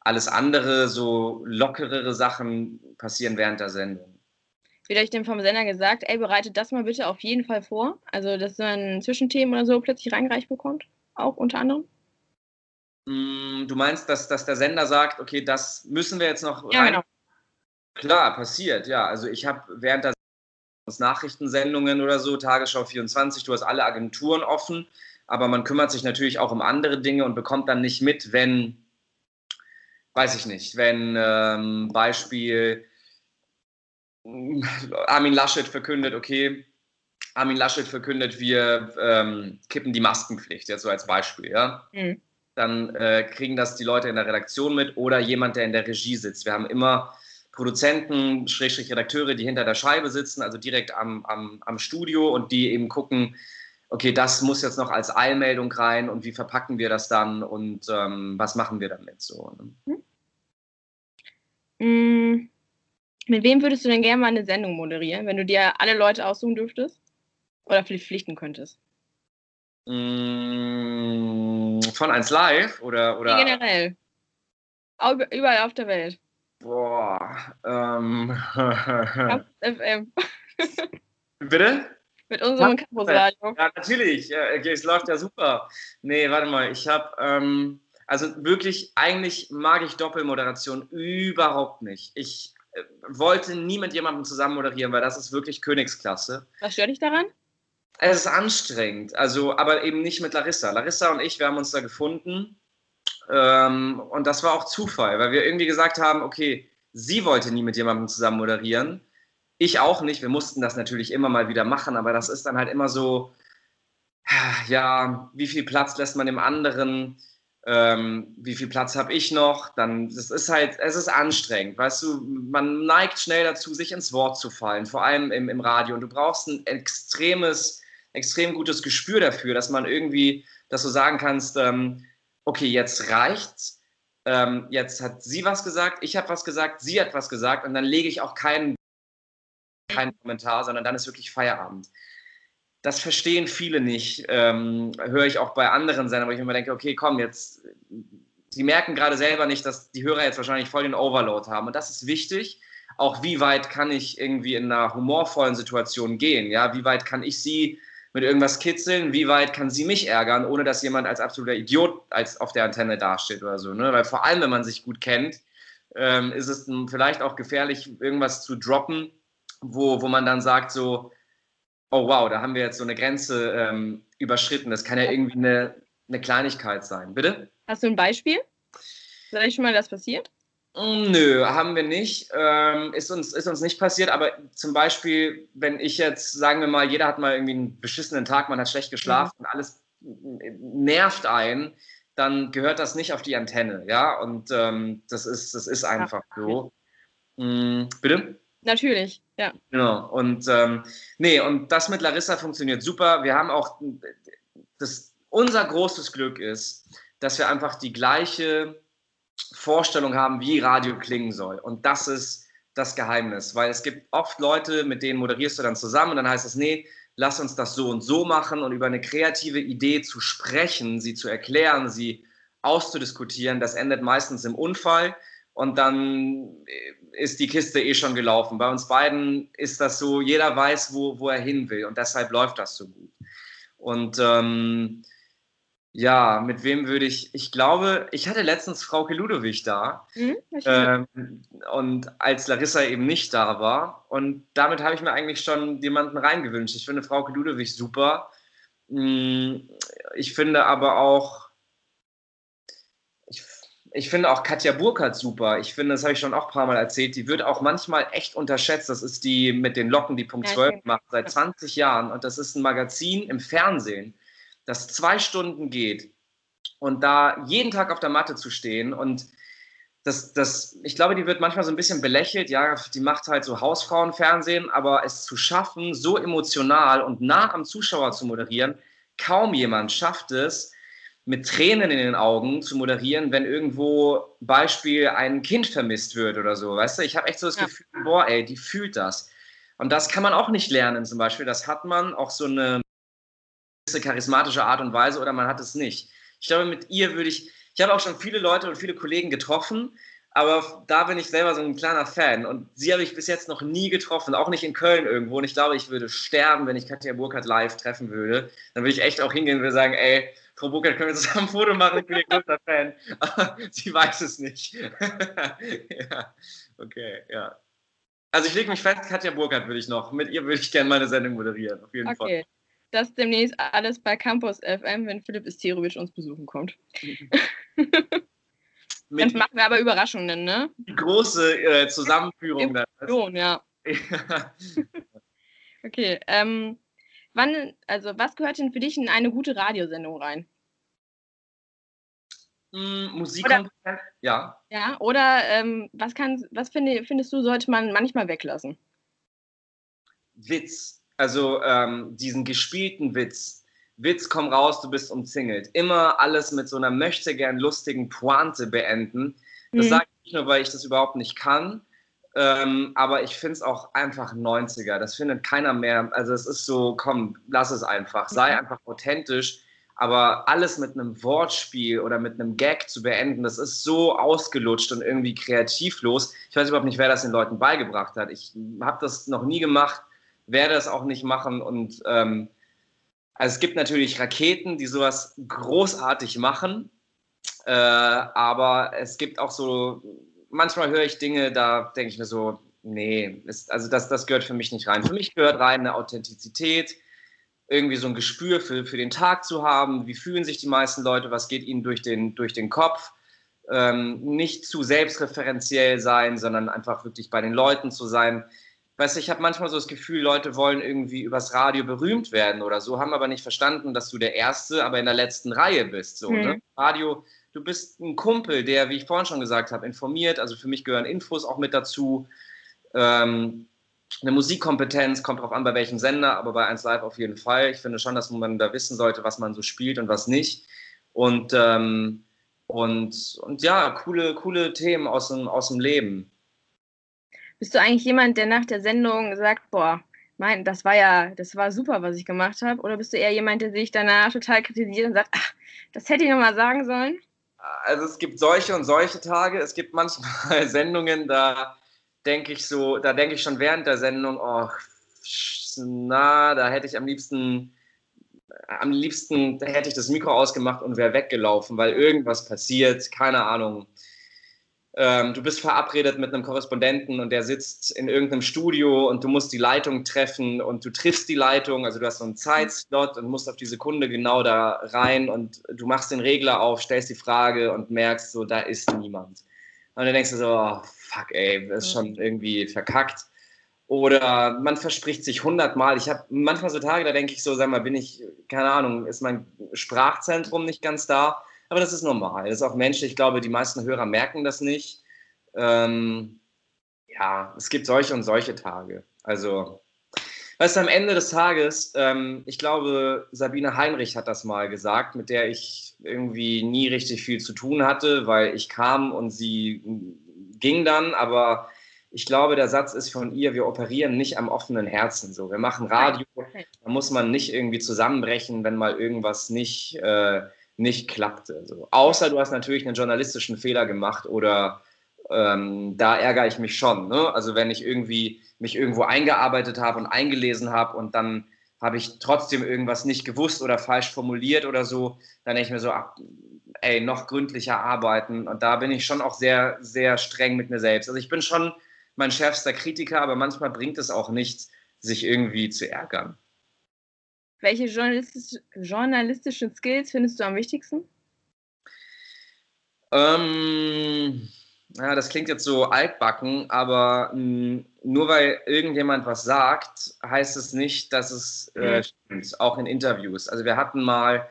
alles andere, so lockerere Sachen passieren während der Sendung wird euch denn vom Sender gesagt, ey, bereitet das mal bitte auf jeden Fall vor? Also, dass man Zwischenthemen oder so plötzlich reingereicht bekommt? Auch unter anderem? Mm, du meinst, dass, dass der Sender sagt, okay, das müssen wir jetzt noch ja, rein? Genau. Klar, passiert, ja. Also ich habe während der Nachrichtensendungen oder so, Tagesschau 24, du hast alle Agenturen offen, aber man kümmert sich natürlich auch um andere Dinge und bekommt dann nicht mit, wenn, weiß ich nicht, wenn ähm, Beispiel Armin Laschet verkündet, okay, Armin Laschet verkündet, wir ähm, kippen die Maskenpflicht, jetzt so als Beispiel, ja. Mhm. Dann äh, kriegen das die Leute in der Redaktion mit oder jemand, der in der Regie sitzt. Wir haben immer Produzenten, Schrägstrich Redakteure, die hinter der Scheibe sitzen, also direkt am, am, am Studio und die eben gucken, okay, das muss jetzt noch als Eilmeldung rein und wie verpacken wir das dann und ähm, was machen wir damit so. Ne? Mhm. Mit wem würdest du denn gerne mal eine Sendung moderieren, wenn du dir alle Leute aussuchen dürftest? Oder pflichten könntest? Mm, von 1 Live oder. oder? Nee, generell. Überall auf der Welt. Boah. Ähm. FM. Bitte? Mit unserem Campusradio. Ja, natürlich. Ja, es läuft ja super. Nee, warte mal. Ich habe. Ähm, Also wirklich, eigentlich mag ich Doppelmoderation überhaupt nicht. Ich wollte nie mit jemandem zusammen moderieren, weil das ist wirklich Königsklasse. Was stört dich daran? Es ist anstrengend, also aber eben nicht mit Larissa. Larissa und ich, wir haben uns da gefunden ähm, und das war auch Zufall, weil wir irgendwie gesagt haben, okay, sie wollte nie mit jemandem zusammen moderieren, ich auch nicht. Wir mussten das natürlich immer mal wieder machen, aber das ist dann halt immer so, ja, wie viel Platz lässt man dem anderen? Ähm, wie viel Platz habe ich noch? Dann, das ist halt, es ist anstrengend, weißt du, man neigt schnell dazu, sich ins Wort zu fallen, vor allem im, im Radio. Und du brauchst ein extremes, extrem gutes Gespür dafür, dass man irgendwie, dass du sagen kannst, ähm, okay, jetzt reicht's. Ähm, jetzt hat sie was gesagt, ich habe was gesagt, sie hat was gesagt und dann lege ich auch keinen, keinen Kommentar, sondern dann ist wirklich Feierabend das verstehen viele nicht. Ähm, höre ich auch bei anderen Sendern, wo ich mir denke, okay, komm, jetzt, die merken gerade selber nicht, dass die Hörer jetzt wahrscheinlich voll den Overload haben. Und das ist wichtig. Auch wie weit kann ich irgendwie in einer humorvollen Situation gehen? Ja, wie weit kann ich sie mit irgendwas kitzeln? Wie weit kann sie mich ärgern, ohne dass jemand als absoluter Idiot als auf der Antenne dasteht oder so? Ne? Weil vor allem, wenn man sich gut kennt, ähm, ist es vielleicht auch gefährlich, irgendwas zu droppen, wo, wo man dann sagt so, oh wow, da haben wir jetzt so eine Grenze ähm, überschritten. Das kann ja irgendwie eine, eine Kleinigkeit sein. Bitte? Hast du ein Beispiel? Ist euch schon mal das passiert? Mm, nö, haben wir nicht. Ähm, ist, uns, ist uns nicht passiert, aber zum Beispiel, wenn ich jetzt, sagen wir mal, jeder hat mal irgendwie einen beschissenen Tag, man hat schlecht geschlafen mhm. und alles nervt einen, dann gehört das nicht auf die Antenne, ja. Und ähm, das, ist, das ist einfach Ach, so. Mhm, bitte? Natürlich, ja. Genau. Und ähm, nee, und das mit Larissa funktioniert super. Wir haben auch das, unser großes Glück ist, dass wir einfach die gleiche Vorstellung haben, wie Radio klingen soll. Und das ist das Geheimnis, weil es gibt oft Leute, mit denen moderierst du dann zusammen und dann heißt es, nee, lass uns das so und so machen und über eine kreative Idee zu sprechen, sie zu erklären, sie auszudiskutieren, das endet meistens im Unfall und dann ist die Kiste eh schon gelaufen. Bei uns beiden ist das so, jeder weiß, wo, wo er hin will und deshalb läuft das so gut. Und ähm, ja, mit wem würde ich, ich glaube, ich hatte letztens Frau Ludowig da mhm, ähm, und als Larissa eben nicht da war und damit habe ich mir eigentlich schon jemanden reingewünscht. Ich finde Frau Ludowig super. Mm, ich finde aber auch, ich finde auch Katja Burkhardt super. Ich finde, das habe ich schon auch ein paar Mal erzählt, die wird auch manchmal echt unterschätzt. Das ist die mit den Locken, die Punkt 12 macht, seit 20 Jahren. Und das ist ein Magazin im Fernsehen, das zwei Stunden geht. Und da jeden Tag auf der Matte zu stehen und das, das, ich glaube, die wird manchmal so ein bisschen belächelt. Ja, die macht halt so Hausfrauenfernsehen, aber es zu schaffen, so emotional und nah am Zuschauer zu moderieren, kaum jemand schafft es, mit Tränen in den Augen zu moderieren, wenn irgendwo Beispiel ein Kind vermisst wird oder so. Weißt du, ich habe echt so das ja. Gefühl, boah, ey, die fühlt das. Und das kann man auch nicht lernen zum Beispiel. Das hat man auch so eine gewisse charismatische Art und Weise oder man hat es nicht. Ich glaube, mit ihr würde ich, ich habe auch schon viele Leute und viele Kollegen getroffen, aber da bin ich selber so ein kleiner Fan. Und sie habe ich bis jetzt noch nie getroffen, auch nicht in Köln irgendwo. Und ich glaube, ich würde sterben, wenn ich Katja Burkhardt live treffen würde. Dann würde ich echt auch hingehen und würde sagen, ey, Frau Burkhardt, können wir zusammen ein Foto machen? Ich bin ihr großer Fan. Aber sie weiß es nicht. ja, okay, ja. Also ich lege mich fest, Katja Burkhardt würde ich noch. Mit ihr würde ich gerne meine Sendung moderieren, auf jeden okay. Fall. Okay. Das demnächst alles bei Campus FM, wenn Philipp Isterovic uns besuchen kommt. dann machen wir aber Überraschungen, ne? Die große äh, Zusammenführung. Dann. ja. okay, ähm, Wann, also was gehört denn für dich in eine gute Radiosendung rein? Mm, Musik oder, ja. Ja, oder ähm, was, kann, was find, findest du, sollte man manchmal weglassen? Witz. Also ähm, diesen gespielten Witz. Witz, komm raus, du bist umzingelt. Immer alles mit so einer möchte gern lustigen Pointe beenden. Das mhm. sage ich nicht nur, weil ich das überhaupt nicht kann, ähm, aber ich finde es auch einfach 90er. Das findet keiner mehr. Also es ist so, komm, lass es einfach. Sei mhm. einfach authentisch. Aber alles mit einem Wortspiel oder mit einem Gag zu beenden, das ist so ausgelutscht und irgendwie kreativlos. Ich weiß überhaupt nicht, wer das den Leuten beigebracht hat. Ich habe das noch nie gemacht, werde es auch nicht machen. Und ähm, also es gibt natürlich Raketen, die sowas großartig machen. Äh, aber es gibt auch so, manchmal höre ich Dinge, da denke ich mir so, nee, ist, also das, das gehört für mich nicht rein. Für mich gehört rein eine Authentizität, irgendwie so ein Gespür für, für den Tag zu haben. Wie fühlen sich die meisten Leute? Was geht ihnen durch den, durch den Kopf? Ähm, nicht zu selbstreferenziell sein, sondern einfach wirklich bei den Leuten zu sein. Weißt du, ich habe manchmal so das Gefühl, Leute wollen irgendwie übers Radio berühmt werden oder so, haben aber nicht verstanden, dass du der Erste, aber in der letzten Reihe bist. So, mhm. ne? Radio, du bist ein Kumpel, der, wie ich vorhin schon gesagt habe, informiert. Also für mich gehören Infos auch mit dazu. Ähm, eine Musikkompetenz, kommt drauf an, bei welchem Sender, aber bei 1 Live auf jeden Fall. Ich finde schon, dass man da wissen sollte, was man so spielt und was nicht. Und, ähm, und, und ja, coole, coole Themen aus dem, aus dem Leben. Bist du eigentlich jemand, der nach der Sendung sagt, boah, mein, das war ja, das war super, was ich gemacht habe? Oder bist du eher jemand, der sich danach total kritisiert und sagt, ach, das hätte ich nochmal sagen sollen? Also es gibt solche und solche Tage. Es gibt manchmal Sendungen, da denke ich so, da denke ich schon während der Sendung, oh, na, da hätte ich am liebsten, am liebsten hätte ich das Mikro ausgemacht und wäre weggelaufen, weil irgendwas passiert, keine Ahnung. Ähm, du bist verabredet mit einem Korrespondenten und der sitzt in irgendeinem Studio und du musst die Leitung treffen und du triffst die Leitung, also du hast so einen Zeitslot und musst auf die Sekunde genau da rein und du machst den Regler auf, stellst die Frage und merkst so, da ist niemand. Und dann denkst du so, oh, fuck, ey, das ist schon irgendwie verkackt. Oder man verspricht sich hundertmal. Ich habe manchmal so Tage, da denke ich so, sag mal, bin ich, keine Ahnung, ist mein Sprachzentrum nicht ganz da? Aber das ist normal. Das ist auch menschlich. Ich glaube, die meisten Hörer merken das nicht. Ähm, ja, es gibt solche und solche Tage. Also, weißt du, am Ende des Tages, ähm, ich glaube, Sabine Heinrich hat das mal gesagt, mit der ich irgendwie nie richtig viel zu tun hatte, weil ich kam und sie ging dann, aber ich glaube, der Satz ist von ihr, wir operieren nicht am offenen Herzen. So, wir machen Radio, da muss man nicht irgendwie zusammenbrechen, wenn mal irgendwas nicht, äh, nicht klappte. So. Außer du hast natürlich einen journalistischen Fehler gemacht oder ähm, da ärgere ich mich schon. Ne? Also wenn ich irgendwie mich irgendwo eingearbeitet habe und eingelesen habe und dann habe ich trotzdem irgendwas nicht gewusst oder falsch formuliert oder so, dann denke ich mir so, ach, ey, noch gründlicher arbeiten. Und da bin ich schon auch sehr, sehr streng mit mir selbst. Also ich bin schon mein schärfster Kritiker, aber manchmal bringt es auch nichts, sich irgendwie zu ärgern. Welche journalistisch, journalistischen Skills findest du am wichtigsten? Ähm, ja, das klingt jetzt so altbacken, aber mh, hm, nur weil irgendjemand was sagt, heißt es nicht, dass es äh, stimmt, auch in Interviews. Also wir hatten mal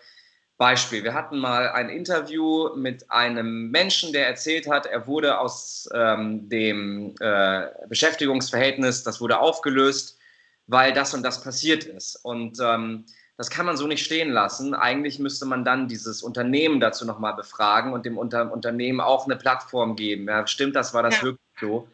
Beispiel, wir hatten mal ein Interview mit einem Menschen, der erzählt hat, er wurde aus ähm, dem äh, Beschäftigungsverhältnis, das wurde aufgelöst, weil das und das passiert ist. Und ähm, das kann man so nicht stehen lassen. Eigentlich müsste man dann dieses Unternehmen dazu nochmal befragen und dem Unter Unternehmen auch eine Plattform geben. Ja, stimmt das, war das ja. wirklich so?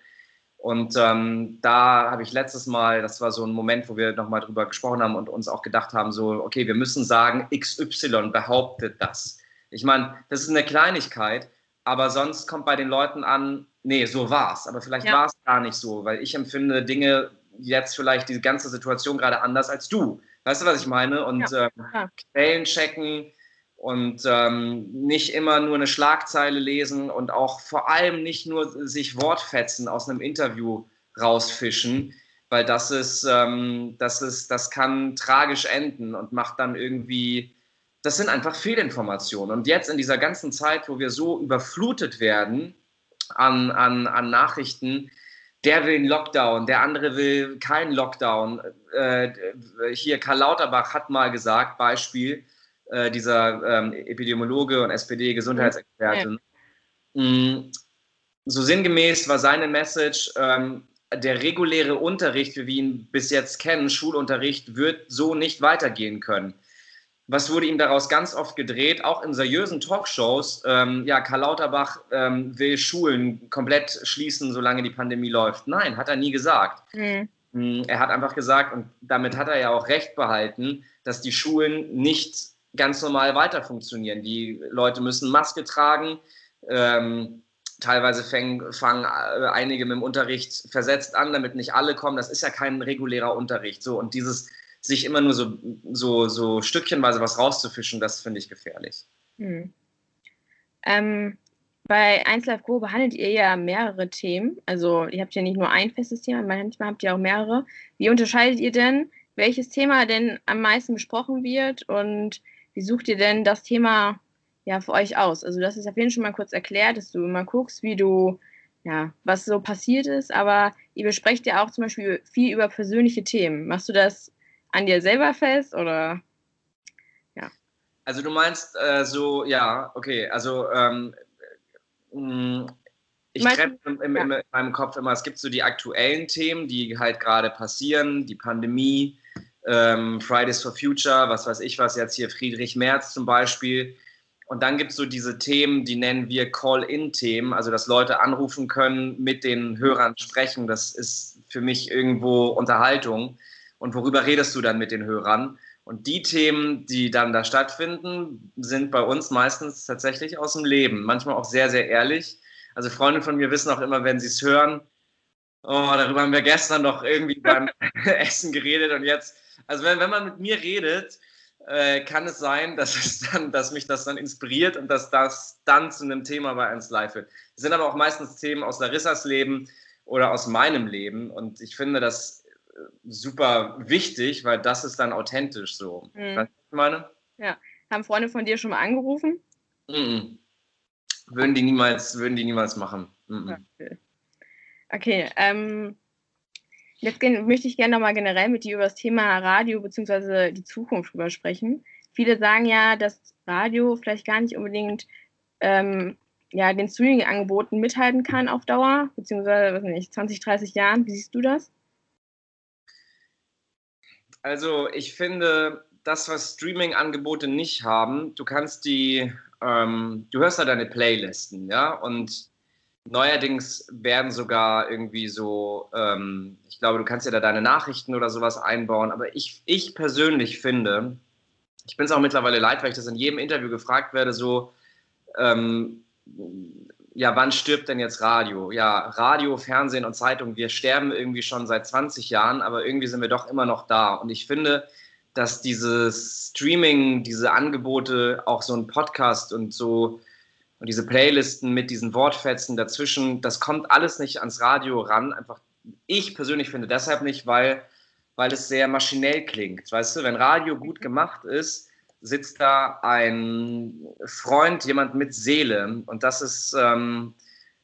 Und ähm, da habe ich letztes Mal, das war so ein Moment, wo wir nochmal drüber gesprochen haben und uns auch gedacht haben, so, okay, wir müssen sagen, XY behauptet das. Ich meine, das ist eine Kleinigkeit, aber sonst kommt bei den Leuten an, nee, so war's. Aber vielleicht ja. war es gar nicht so, weil ich empfinde Dinge jetzt vielleicht die ganze Situation gerade anders als du. Weißt du, was ich meine? Und ja. ähm, Quellen checken, und ähm, nicht immer nur eine Schlagzeile lesen und auch vor allem nicht nur sich Wortfetzen aus einem Interview rausfischen, weil das ist, ähm, das ist, das kann tragisch enden und macht dann irgendwie, das sind einfach Fehlinformationen. Und jetzt in dieser ganzen Zeit, wo wir so überflutet werden an, an, an Nachrichten, der will einen Lockdown, der andere will keinen Lockdown. Äh, hier Karl Lauterbach hat mal gesagt, Beispiel, äh, dieser ähm, Epidemiologe und SPD-Gesundheitsexperte. Ja. Mm, so sinngemäß war seine Message, ähm, der reguläre Unterricht, wie wir ihn bis jetzt kennen, Schulunterricht, wird so nicht weitergehen können. Was wurde ihm daraus ganz oft gedreht, auch in seriösen Talkshows? Ähm, ja, Karl Lauterbach ähm, will Schulen komplett schließen, solange die Pandemie läuft. Nein, hat er nie gesagt. Mhm. Er hat einfach gesagt, und damit hat er ja auch recht behalten, dass die Schulen nicht ganz normal weiter funktionieren. Die Leute müssen Maske tragen. Ähm, teilweise fangen, fangen äh, einige mit dem Unterricht versetzt an, damit nicht alle kommen. Das ist ja kein regulärer Unterricht. So, und dieses sich immer nur so, so, so stückchenweise was rauszufischen, das finde ich gefährlich. Hm. Ähm, bei 1 Live Go behandelt ihr ja mehrere Themen. Also ihr habt ja nicht nur ein festes Thema, manchmal habt ihr auch mehrere. Wie unterscheidet ihr denn, welches Thema denn am meisten besprochen wird und wie sucht ihr denn das Thema ja für euch aus? Also das ist auf jeden Fall schon mal kurz erklärt, dass du immer guckst, wie du ja, was so passiert ist, aber ihr besprecht ja auch zum Beispiel viel über persönliche Themen. Machst du das an dir selber fest oder ja? Also du meinst äh, so, ja, okay, also ähm, mm, ich treffe in, in, in, meinem Kopf immer, es gibt so die aktuellen Themen, die halt gerade passieren, die Pandemie, ähm, Fridays for Future, was weiß ich was, jetzt hier Friedrich Merz zum Beispiel. Und dann gibt es so diese Themen, die nennen wir Call-in-Themen, also dass Leute anrufen können, mit den Hörern sprechen. Das ist für mich irgendwo Unterhaltung. Und worüber redest du dann mit den Hörern? Und die Themen, die dann da stattfinden, sind bei uns meistens tatsächlich aus dem Leben. Manchmal auch sehr, sehr ehrlich. Also Freunde von mir wissen auch immer, wenn sie es hören, oh, darüber haben wir gestern noch irgendwie beim Essen geredet und jetzt, also wenn, wenn man mit mir redet, äh, kann es sein, dass, es dann, dass mich das dann inspiriert und dass das dann zu einem Thema bei 1 Live wird. Es sind aber auch meistens Themen aus Larissas Leben oder aus meinem Leben und ich finde das super wichtig, weil das ist dann authentisch so. Mhm. Weißt du, was ich meine? Ja. Haben Freunde von dir schon mal angerufen? Mhm. Würden die niemals, würden die niemals machen. Mhm. Okay. okay ähm, Jetzt möchte ich gerne nochmal generell mit dir über das Thema Radio bzw. die Zukunft drüber sprechen. Viele sagen ja, dass Radio vielleicht gar nicht unbedingt ähm, ja, den Streaming-Angeboten mithalten kann auf Dauer, beziehungsweise, was nicht, 20, 30 Jahren. Wie siehst du das? Also, ich finde, das, was Streaming-Angebote nicht haben, du kannst die, ähm, du hörst da deine Playlisten, ja, und Neuerdings werden sogar irgendwie so, ähm, ich glaube, du kannst ja da deine Nachrichten oder sowas einbauen, aber ich, ich persönlich finde, ich bin es auch mittlerweile leid, weil ich das in jedem Interview gefragt werde, so, ähm, ja, wann stirbt denn jetzt Radio? Ja, Radio, Fernsehen und Zeitung, wir sterben irgendwie schon seit 20 Jahren, aber irgendwie sind wir doch immer noch da. Und ich finde, dass dieses Streaming, diese Angebote, auch so ein Podcast und so und diese Playlisten mit diesen Wortfetzen dazwischen, das kommt alles nicht ans Radio ran. Einfach, ich persönlich finde deshalb nicht, weil, weil es sehr maschinell klingt. Weißt du, wenn Radio gut gemacht ist, sitzt da ein Freund, jemand mit Seele. Und das ist, ähm,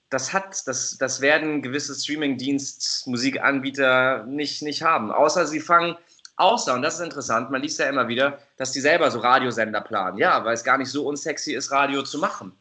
das hat, das, das werden gewisse Streaming-Dienst, Musikanbieter nicht, nicht haben. Außer sie fangen, außer, und das ist interessant, man liest ja immer wieder, dass die selber so Radiosender planen. Ja, weil es gar nicht so unsexy ist, Radio zu machen.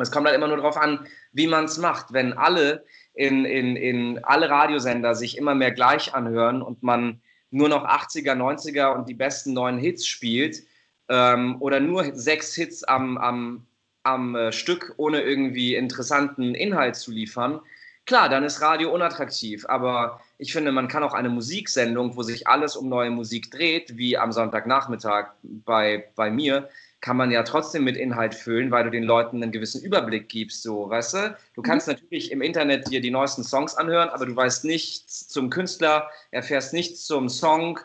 Es kommt halt immer nur darauf an, wie man es macht. Wenn alle in, in, in alle Radiosender sich immer mehr gleich anhören und man nur noch 80er, 90er und die besten neuen Hits spielt ähm, oder nur sechs Hits am, am, am äh, Stück, ohne irgendwie interessanten Inhalt zu liefern, klar, dann ist Radio unattraktiv. Aber ich finde, man kann auch eine Musiksendung, wo sich alles um neue Musik dreht, wie am Sonntagnachmittag bei, bei mir, kann man ja trotzdem mit Inhalt füllen, weil du den Leuten einen gewissen Überblick gibst, so, weißt du? Du mhm. kannst natürlich im Internet dir die neuesten Songs anhören, aber du weißt nichts zum Künstler, erfährst nichts zum Song,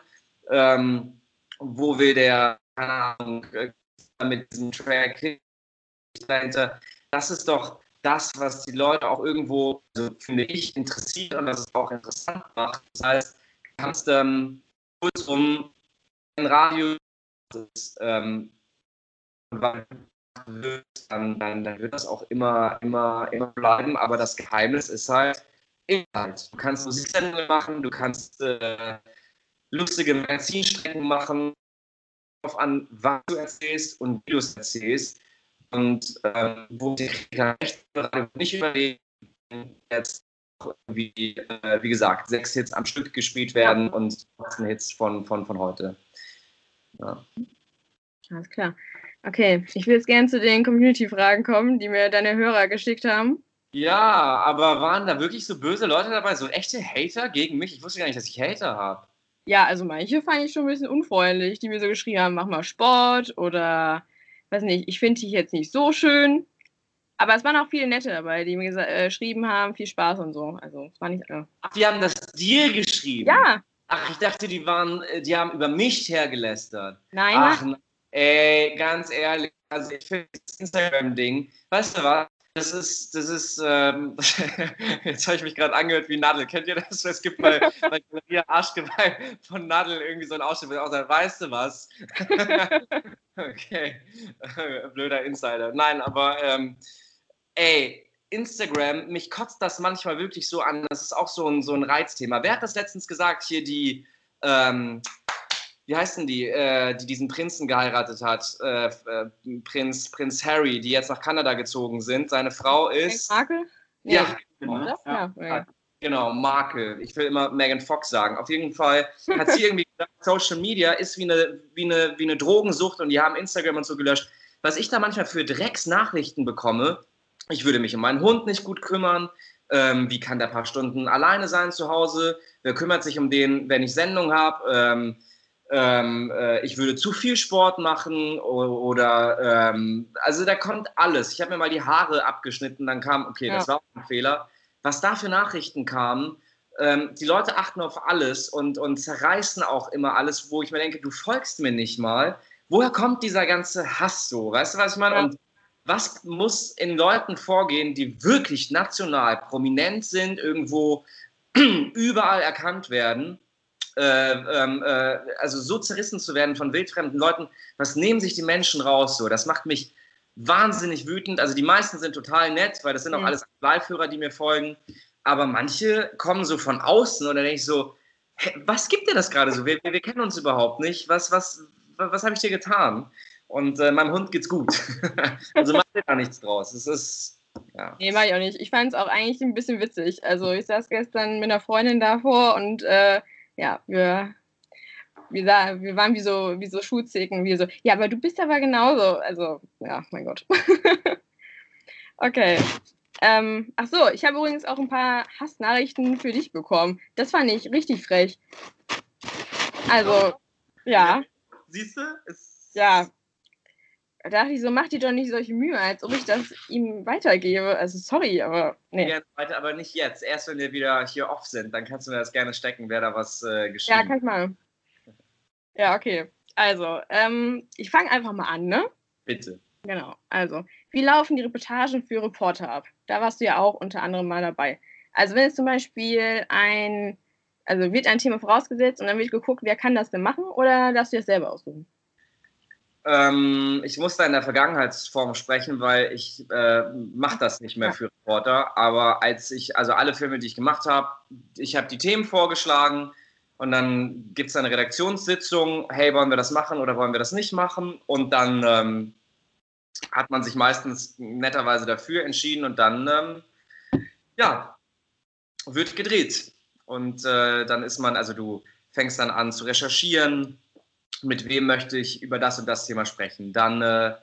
ähm, wo will der, keine Ahnung, äh, mit diesem Track dahinter. Das ist doch das, was die Leute auch irgendwo, also finde ich, interessiert und das es auch interessant macht. Das heißt, du kannst ähm, kurzum ein Radio, das ähm, dann, dann, dann wird das auch immer, immer, immer bleiben. Aber das Geheimnis ist halt Inhalt. Du kannst Musiksendungen machen, du kannst äh, lustige Magazinstrecken machen, darauf an, was du erzählst und wie du es erzählst. Und ähm, wo die recht nicht überlegen, jetzt wie, äh, wie gesagt, sechs Hits am Stück gespielt werden und 18 Hits von, von, von heute. Ja. Alles klar. Okay, ich will jetzt gerne zu den Community-Fragen kommen, die mir deine Hörer geschickt haben. Ja, aber waren da wirklich so böse Leute dabei, so echte Hater gegen mich? Ich wusste gar nicht, dass ich Hater habe. Ja, also manche fand ich schon ein bisschen unfreundlich, die mir so geschrieben haben, mach mal Sport oder weiß nicht, ich finde dich jetzt nicht so schön. Aber es waren auch viele nette dabei, die mir äh, geschrieben haben, viel Spaß und so. Also, es war nicht. Äh. Ach, die haben das dir geschrieben? Ja. Ach, ich dachte, die waren, äh, die haben über mich hergelästert. Nein. Ach, Ey, ganz ehrlich, also ich finde das Instagram-Ding, weißt du was? Das ist, das ist, ähm, jetzt habe ich mich gerade angehört wie Nadel. Kennt ihr das? Es gibt bei, bei Maria Arschgeweih von Nadel irgendwie so einen Ausschnitt, wo auch sagt, weißt du was? okay, blöder Insider. Nein, aber ähm, ey, Instagram, mich kotzt das manchmal wirklich so an. Das ist auch so ein, so ein Reizthema. Wer hat das letztens gesagt? Hier die, ähm, wie heißt denn die, äh, die diesen Prinzen geheiratet hat? Äh, äh, Prinz, Prinz Harry, die jetzt nach Kanada gezogen sind. Seine Frau ist. Markel? Ja. Genau. Ja. ja. Genau, Markel. Ich will immer Megan Fox sagen. Auf jeden Fall hat sie irgendwie gesagt, Social Media ist wie eine, wie, eine, wie eine Drogensucht und die haben Instagram und so gelöscht. Was ich da manchmal für Drecksnachrichten bekomme, ich würde mich um meinen Hund nicht gut kümmern. Ähm, wie kann der paar Stunden alleine sein zu Hause? Wer kümmert sich um den, wenn ich Sendung habe? Ähm, ähm, äh, ich würde zu viel Sport machen oder, ähm, also da kommt alles. Ich habe mir mal die Haare abgeschnitten, dann kam, okay, ja. das war ein Fehler. Was da für Nachrichten kamen, ähm, die Leute achten auf alles und, und zerreißen auch immer alles, wo ich mir denke, du folgst mir nicht mal. Woher kommt dieser ganze Hass so? Weißt du, was ich meine? Ja. Und was muss in Leuten vorgehen, die wirklich national prominent sind, irgendwo überall erkannt werden? Äh, ähm, äh, also so zerrissen zu werden von wildfremden Leuten, was nehmen sich die Menschen raus so? Das macht mich wahnsinnig wütend. Also die meisten sind total nett, weil das sind auch mhm. alles Live-Hörer, die mir folgen. Aber manche kommen so von außen und dann denke ich so, was gibt dir das gerade so? Wir, wir, kennen uns überhaupt nicht. Was, was, was, was habe ich dir getan? Und äh, meinem Hund geht's gut. also macht ihr da nichts draus. Es ist. Ja. Nee, mach ich auch nicht. Ich fand es auch eigentlich ein bisschen witzig. Also ich saß gestern mit einer Freundin davor und äh, ja, wir, wir, sah, wir waren wie so, wie so Schulzeken, wie so, ja, aber du bist aber genauso. Also, ja, mein Gott. okay. Ähm, ach so, ich habe übrigens auch ein paar Hassnachrichten für dich bekommen. Das fand ich richtig frech. Also, ja. Siehst du? Ja, da dachte ich so, mach dir doch nicht solche Mühe, als ob ich das ihm weitergebe. Also sorry, aber nee. Jetzt weiter, aber nicht jetzt. Erst wenn wir wieder hier off sind, dann kannst du mir das gerne stecken, wer da was äh, geschrieben hat. Ja, kann ich mal. Ja, okay. Also, ähm, ich fange einfach mal an, ne? Bitte. Genau. Also, wie laufen die Reportagen für Reporter ab? Da warst du ja auch unter anderem mal dabei. Also, wenn es zum Beispiel ein, also wird ein Thema vorausgesetzt und dann wird geguckt, wer kann das denn machen oder darfst du das selber aussuchen? Ähm, ich muss da in der Vergangenheitsform sprechen, weil ich äh, mache das nicht mehr für Reporter. Aber als ich, also alle Filme, die ich gemacht habe, ich habe die Themen vorgeschlagen und dann gibt es eine Redaktionssitzung. Hey, wollen wir das machen oder wollen wir das nicht machen? Und dann ähm, hat man sich meistens netterweise dafür entschieden und dann, ähm, ja, wird gedreht. Und äh, dann ist man, also du fängst dann an zu recherchieren mit wem möchte ich über das und das Thema sprechen. Dann äh,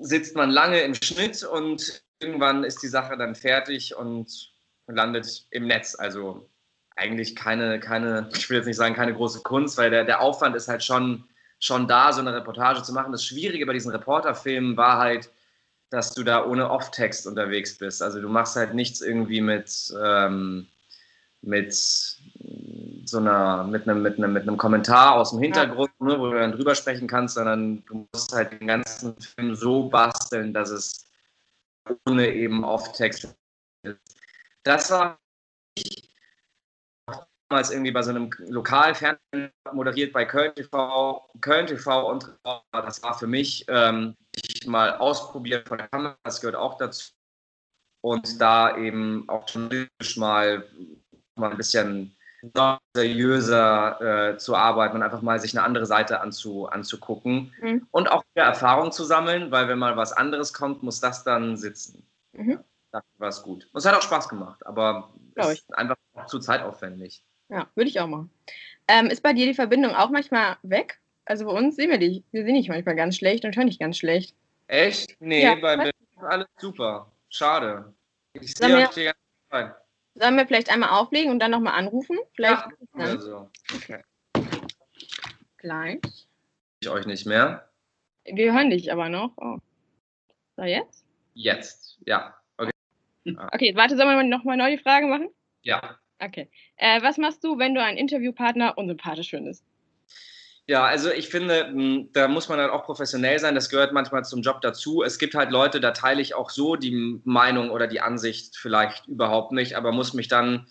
sitzt man lange im Schnitt und irgendwann ist die Sache dann fertig und landet im Netz. Also eigentlich keine, keine, ich will jetzt nicht sagen, keine große Kunst, weil der, der Aufwand ist halt schon, schon da, so eine Reportage zu machen. Das Schwierige bei diesen Reporterfilmen war halt, dass du da ohne Off-Text unterwegs bist. Also du machst halt nichts irgendwie mit, ähm, mit so einer, mit einem, mit einem, mit einem Kommentar aus dem Hintergrund, ja. ne, wo du dann drüber sprechen kannst, sondern du musst halt den ganzen Film so basteln, dass es ohne eben Off-Text ist. Das war ich damals irgendwie bei so einem Lokalfernsehen moderiert bei Köln TV, Köln TV und das war für mich ähm, ich mal ausprobiert von der Kamera, das gehört auch dazu und da eben auch mal mal ein bisschen seriöser äh, zu arbeiten und einfach mal sich eine andere Seite anzu, anzugucken mhm. und auch mehr Erfahrung zu sammeln, weil wenn mal was anderes kommt, muss das dann sitzen. Mhm. Das war es gut. Und es hat auch Spaß gemacht, aber es ist einfach zu zeitaufwendig. Ja, würde ich auch machen. Ähm, ist bei dir die Verbindung auch manchmal weg? Also bei uns sehen wir dich. Wir sehen dich manchmal ganz schlecht und hören dich ganz schlecht. Echt? Nee, ja, bei mir ist alles super. Schade. Ich sehe euch die ganze Zeit. Sollen wir vielleicht einmal auflegen und dann nochmal anrufen? Vielleicht. Ja, also. Okay. Gleich. Ich euch nicht mehr. Wir hören dich aber noch. Oh. So, jetzt? Jetzt, ja. Okay. Okay, warte, sollen wir nochmal neue Fragen machen? Ja. Okay. Äh, was machst du, wenn du einen Interviewpartner unsympathisch findest? Ja, also ich finde, hm, da muss man halt auch professionell sein. Das gehört manchmal zum Job dazu. Es gibt halt Leute, da teile ich auch so die Meinung oder die Ansicht vielleicht überhaupt nicht, aber muss mich dann,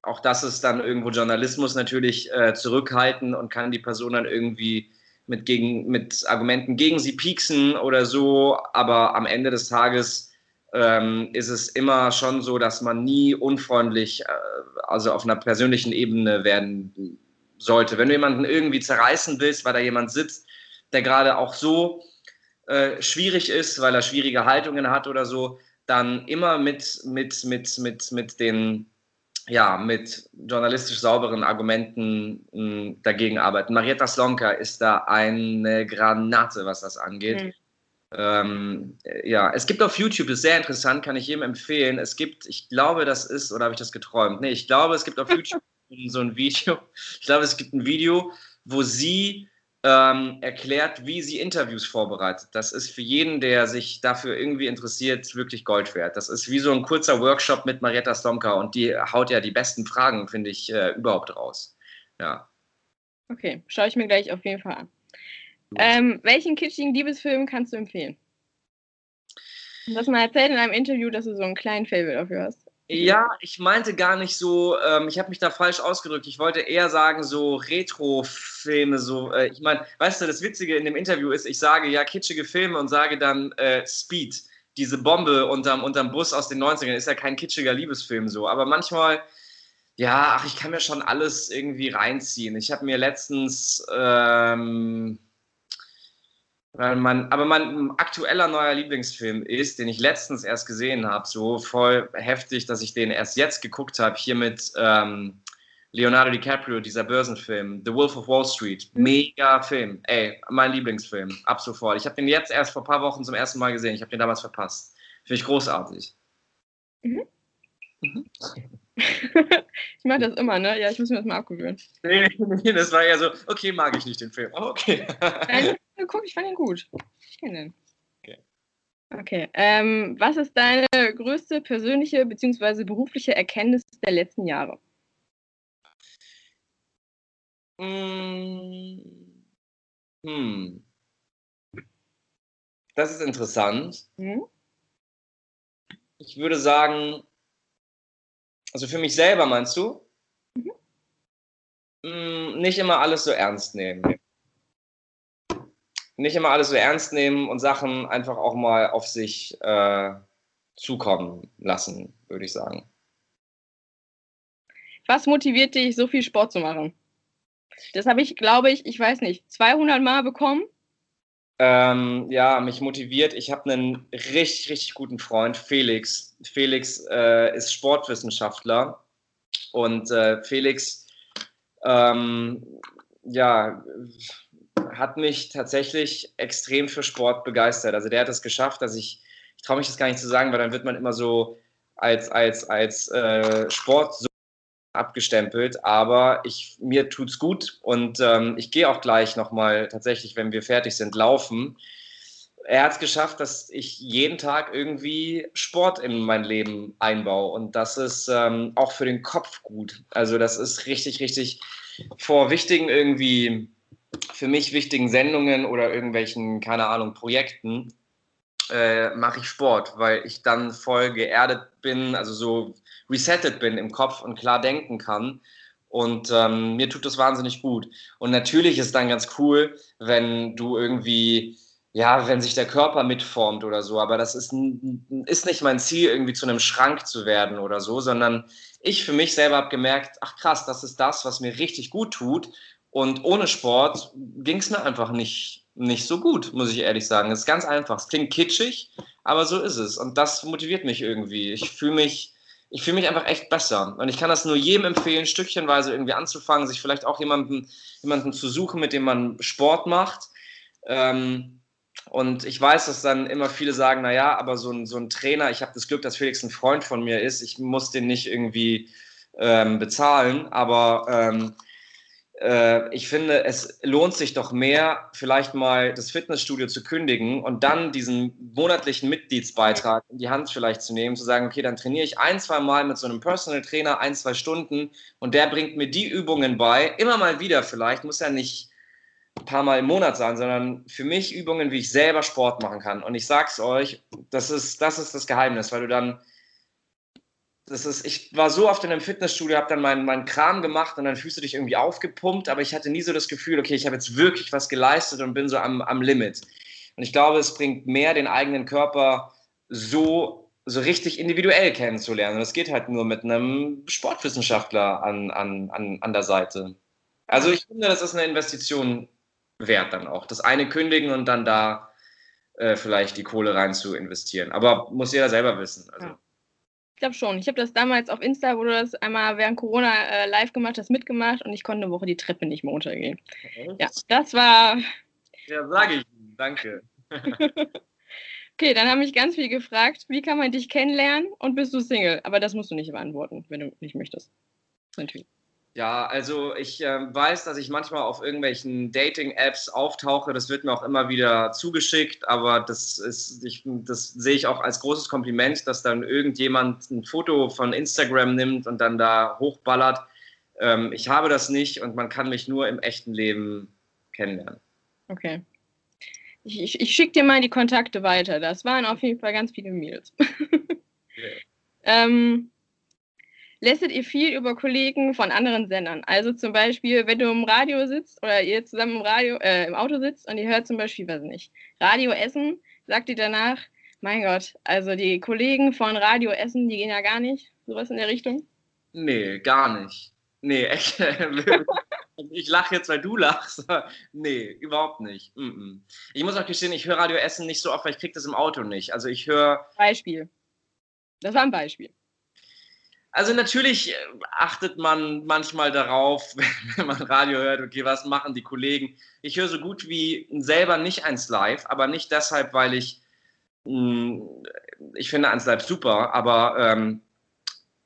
auch das ist dann irgendwo Journalismus natürlich, äh, zurückhalten und kann die Person dann irgendwie mit, gegen, mit Argumenten gegen sie pieksen oder so. Aber am Ende des Tages ähm, ist es immer schon so, dass man nie unfreundlich, äh, also auf einer persönlichen Ebene werden sollte. Wenn du jemanden irgendwie zerreißen willst, weil da jemand sitzt, der gerade auch so äh, schwierig ist, weil er schwierige Haltungen hat oder so, dann immer mit, mit, mit, mit, mit den ja, mit journalistisch sauberen Argumenten mh, hm, dagegen arbeiten. Marietta Slonka ist da eine Granate, was das angeht. Mhm. Ähm, ja, es gibt auf YouTube, das ist sehr interessant, kann ich jedem empfehlen. Es gibt, ich glaube, das ist, oder habe ich das geträumt? Nee, ich glaube, es gibt auf YouTube so ein Video. Ich glaube, es gibt ein Video, wo sie ähm, erklärt, wie sie Interviews vorbereitet. Das ist für jeden, der sich dafür irgendwie interessiert, wirklich Gold wert. Das ist wie so ein kurzer Workshop mit Marietta Slomka und die haut ja die besten Fragen, finde ich, äh, überhaupt raus. Ja. Okay, schaue ich mir gleich auf jeden Fall an. Ähm, welchen kitschigen Liebesfilm kannst du empfehlen? Du hast mal erzählt in einem Interview, dass du so einen kleinen Fable dafür hast. Ja, ich meinte gar nicht so, ähm, ich habe mich da falsch ausgedrückt. Ich wollte eher sagen, so Retro-Filme, so, äh, ich meine, weißt du, das Witzige in dem Interview ist, ich sage ja kitschige Filme und sage dann äh, Speed. Diese Bombe unterm, unterm Bus aus den 90ern ist ja kein kitschiger Liebesfilm so. Aber manchmal, ja, ach, ich kann mir schon alles irgendwie reinziehen. Ich habe mir letztens, ähm, man, aber mein aktueller neuer Lieblingsfilm ist, den ich letztens erst gesehen habe, so voll heftig, dass ich den erst jetzt geguckt habe, hier mit ähm, Leonardo DiCaprio, dieser Börsenfilm, The Wolf of Wall Street. Mhm. Mega Film. Ey, mein Lieblingsfilm, ab sofort. Ich habe den jetzt erst vor ein paar Wochen zum ersten Mal gesehen. Ich habe den damals verpasst. Finde ich großartig. Mhm. Mhm. ich mache das immer, ne? Ja, ich muss mir das mal abgewöhnen. Nee, nee, nee, das war ja so, okay, mag ich nicht den Film, aber okay. Nein, guck, ich fand ihn gut. Ich kenne den. Okay. Okay. Ähm, was ist deine größte persönliche bzw. berufliche Erkenntnis der letzten Jahre? Hm. hm. Das ist interessant. Hm? Ich würde sagen, also für mich selber meinst du? Mhm. Mm, nicht immer alles so ernst nehmen. Nicht immer alles so ernst nehmen und Sachen einfach auch mal auf sich äh, zukommen lassen, würde ich sagen. Was motiviert dich, so viel Sport zu machen? Das habe ich, glaube ich, ich weiß nicht, 200 Mal bekommen. Ähm, ja, mich motiviert. Ich habe einen richtig, richtig guten Freund, Felix. Felix äh, ist Sportwissenschaftler und äh, Felix, ähm, ja, hat mich tatsächlich extrem für Sport begeistert. Also der hat es geschafft, dass ich, ich traue mich das gar nicht zu sagen, weil dann wird man immer so als, als, als äh, Sport so abgestempelt, aber ich, mir tut's gut und ähm, ich gehe auch gleich nochmal tatsächlich, wenn wir fertig sind, laufen. Er hat es geschafft, dass ich jeden Tag irgendwie Sport in mein Leben einbaue und das ist ähm, auch für den Kopf gut. Also das ist richtig, richtig vor wichtigen irgendwie, für mich wichtigen Sendungen oder irgendwelchen, keine Ahnung, Projekten äh, mache ich Sport, weil ich dann voll geerdet bin, also so resettet bin im Kopf und klar denken kann. Und ähm, mir tut das wahnsinnig gut. Und natürlich ist dann ganz cool, wenn du irgendwie, ja, wenn sich der Körper mitformt oder so. Aber das ist, ist nicht mein Ziel, irgendwie zu einem Schrank zu werden oder so, sondern ich für mich selber habe gemerkt, ach krass, das ist das, was mir richtig gut tut. Und ohne Sport ging es mir einfach nicht, nicht so gut, muss ich ehrlich sagen. Es ist ganz einfach. Es klingt kitschig, aber so ist es. Und das motiviert mich irgendwie. Ich fühle mich ich mich einfach echt besser. Und ich kann das nur jedem empfehlen, stückchenweise irgendwie anzufangen, sich vielleicht auch jemanden, jemanden zu suchen, mit dem man Sport macht. Ähm, und ich weiß, dass dann immer viele sagen, naja, aber so ein, so ein Trainer, ich habe das Glück, dass Felix ein Freund von mir ist, ich muss den nicht irgendwie ähm, bezahlen, aber ähm, äh, ich finde, es lohnt sich doch mehr, vielleicht mal das Fitnessstudio zu kündigen und dann diesen monatlichen Mitgliedsbeitrag in die Hand vielleicht zu nehmen, zu sagen, okay, dann trainiere ich ein, zwei Mal mit so einem Personal Trainer, ein, zwei Stunden und der bringt mir die Übungen bei, immer mal wieder vielleicht, muss ja nicht ein paar Mal im Monat sein, sondern für mich Übungen, wie ich selber Sport machen kann. Und ich sag's euch, das ist das, ist das Geheimnis, weil du dann das ist, ich war so oft in einem Fitnessstudio, habe dann meinen, meinen Kram gemacht und dann fühlst du dich irgendwie aufgepumpt, aber ich hatte nie so das Gefühl, okay, ich habe jetzt wirklich was geleistet und bin so am, am Limit. Und ich glaube, es bringt mehr, den eigenen Körper so, so richtig individuell kennenzulernen. Und das geht halt nur mit einem Sportwissenschaftler an, an, an, an der Seite. Also ich finde, das ist eine Investition wert dann auch. Das eine kündigen und dann da äh, vielleicht die Kohle rein zu investieren. Aber muss jeder selber wissen. Also. Ja. Ich glaube schon. Ich habe das damals auf Insta, wo du das einmal während Corona äh, live gemacht hast, mitgemacht und ich konnte eine Woche die Treppe nicht mehr runtergehen. Okay. Ja, das war. Ja, sage ich. Danke. okay, dann haben mich ganz viele gefragt, wie kann man dich kennenlernen und bist du Single? Aber das musst du nicht beantworten, wenn du nicht möchtest. Natürlich. Ja, also ich äh, weiß, dass ich manchmal auf irgendwelchen Dating-Apps auftauche. Das wird mir auch immer wieder zugeschickt, aber das, ist, ich, das sehe ich auch als großes Kompliment, dass dann irgendjemand ein Foto von Instagram nimmt und dann da hochballert. Ähm, ich habe das nicht und man kann mich nur im echten Leben kennenlernen. Okay. Ich, ich, ich schicke dir mal die Kontakte weiter. Das waren auf jeden Fall ganz viele Mails. okay. ähm, lästet ihr viel über Kollegen von anderen Sendern. Also zum Beispiel, wenn du im Radio sitzt oder ihr zusammen im Radio, äh, im Auto sitzt und ihr hört zum Beispiel, weiß nicht, Radio Essen, sagt ihr danach, mein Gott, also die Kollegen von Radio Essen, die gehen ja gar nicht, sowas in der Richtung? Nee, gar nicht. Nee, echt. ich lache jetzt, weil du lachst. nee, überhaupt nicht. Ich muss auch gestehen, ich höre Radio Essen nicht so oft, weil ich kriege das im Auto nicht. Also ich höre. Beispiel. Das war ein Beispiel. Also natürlich äh, achtet man manchmal darauf, wenn man Radio hört, okay, was machen die Kollegen. Ich höre so gut wie selber nicht eins live, aber nicht deshalb, weil ich, mh, hm, ich finde eins live super, aber ähm,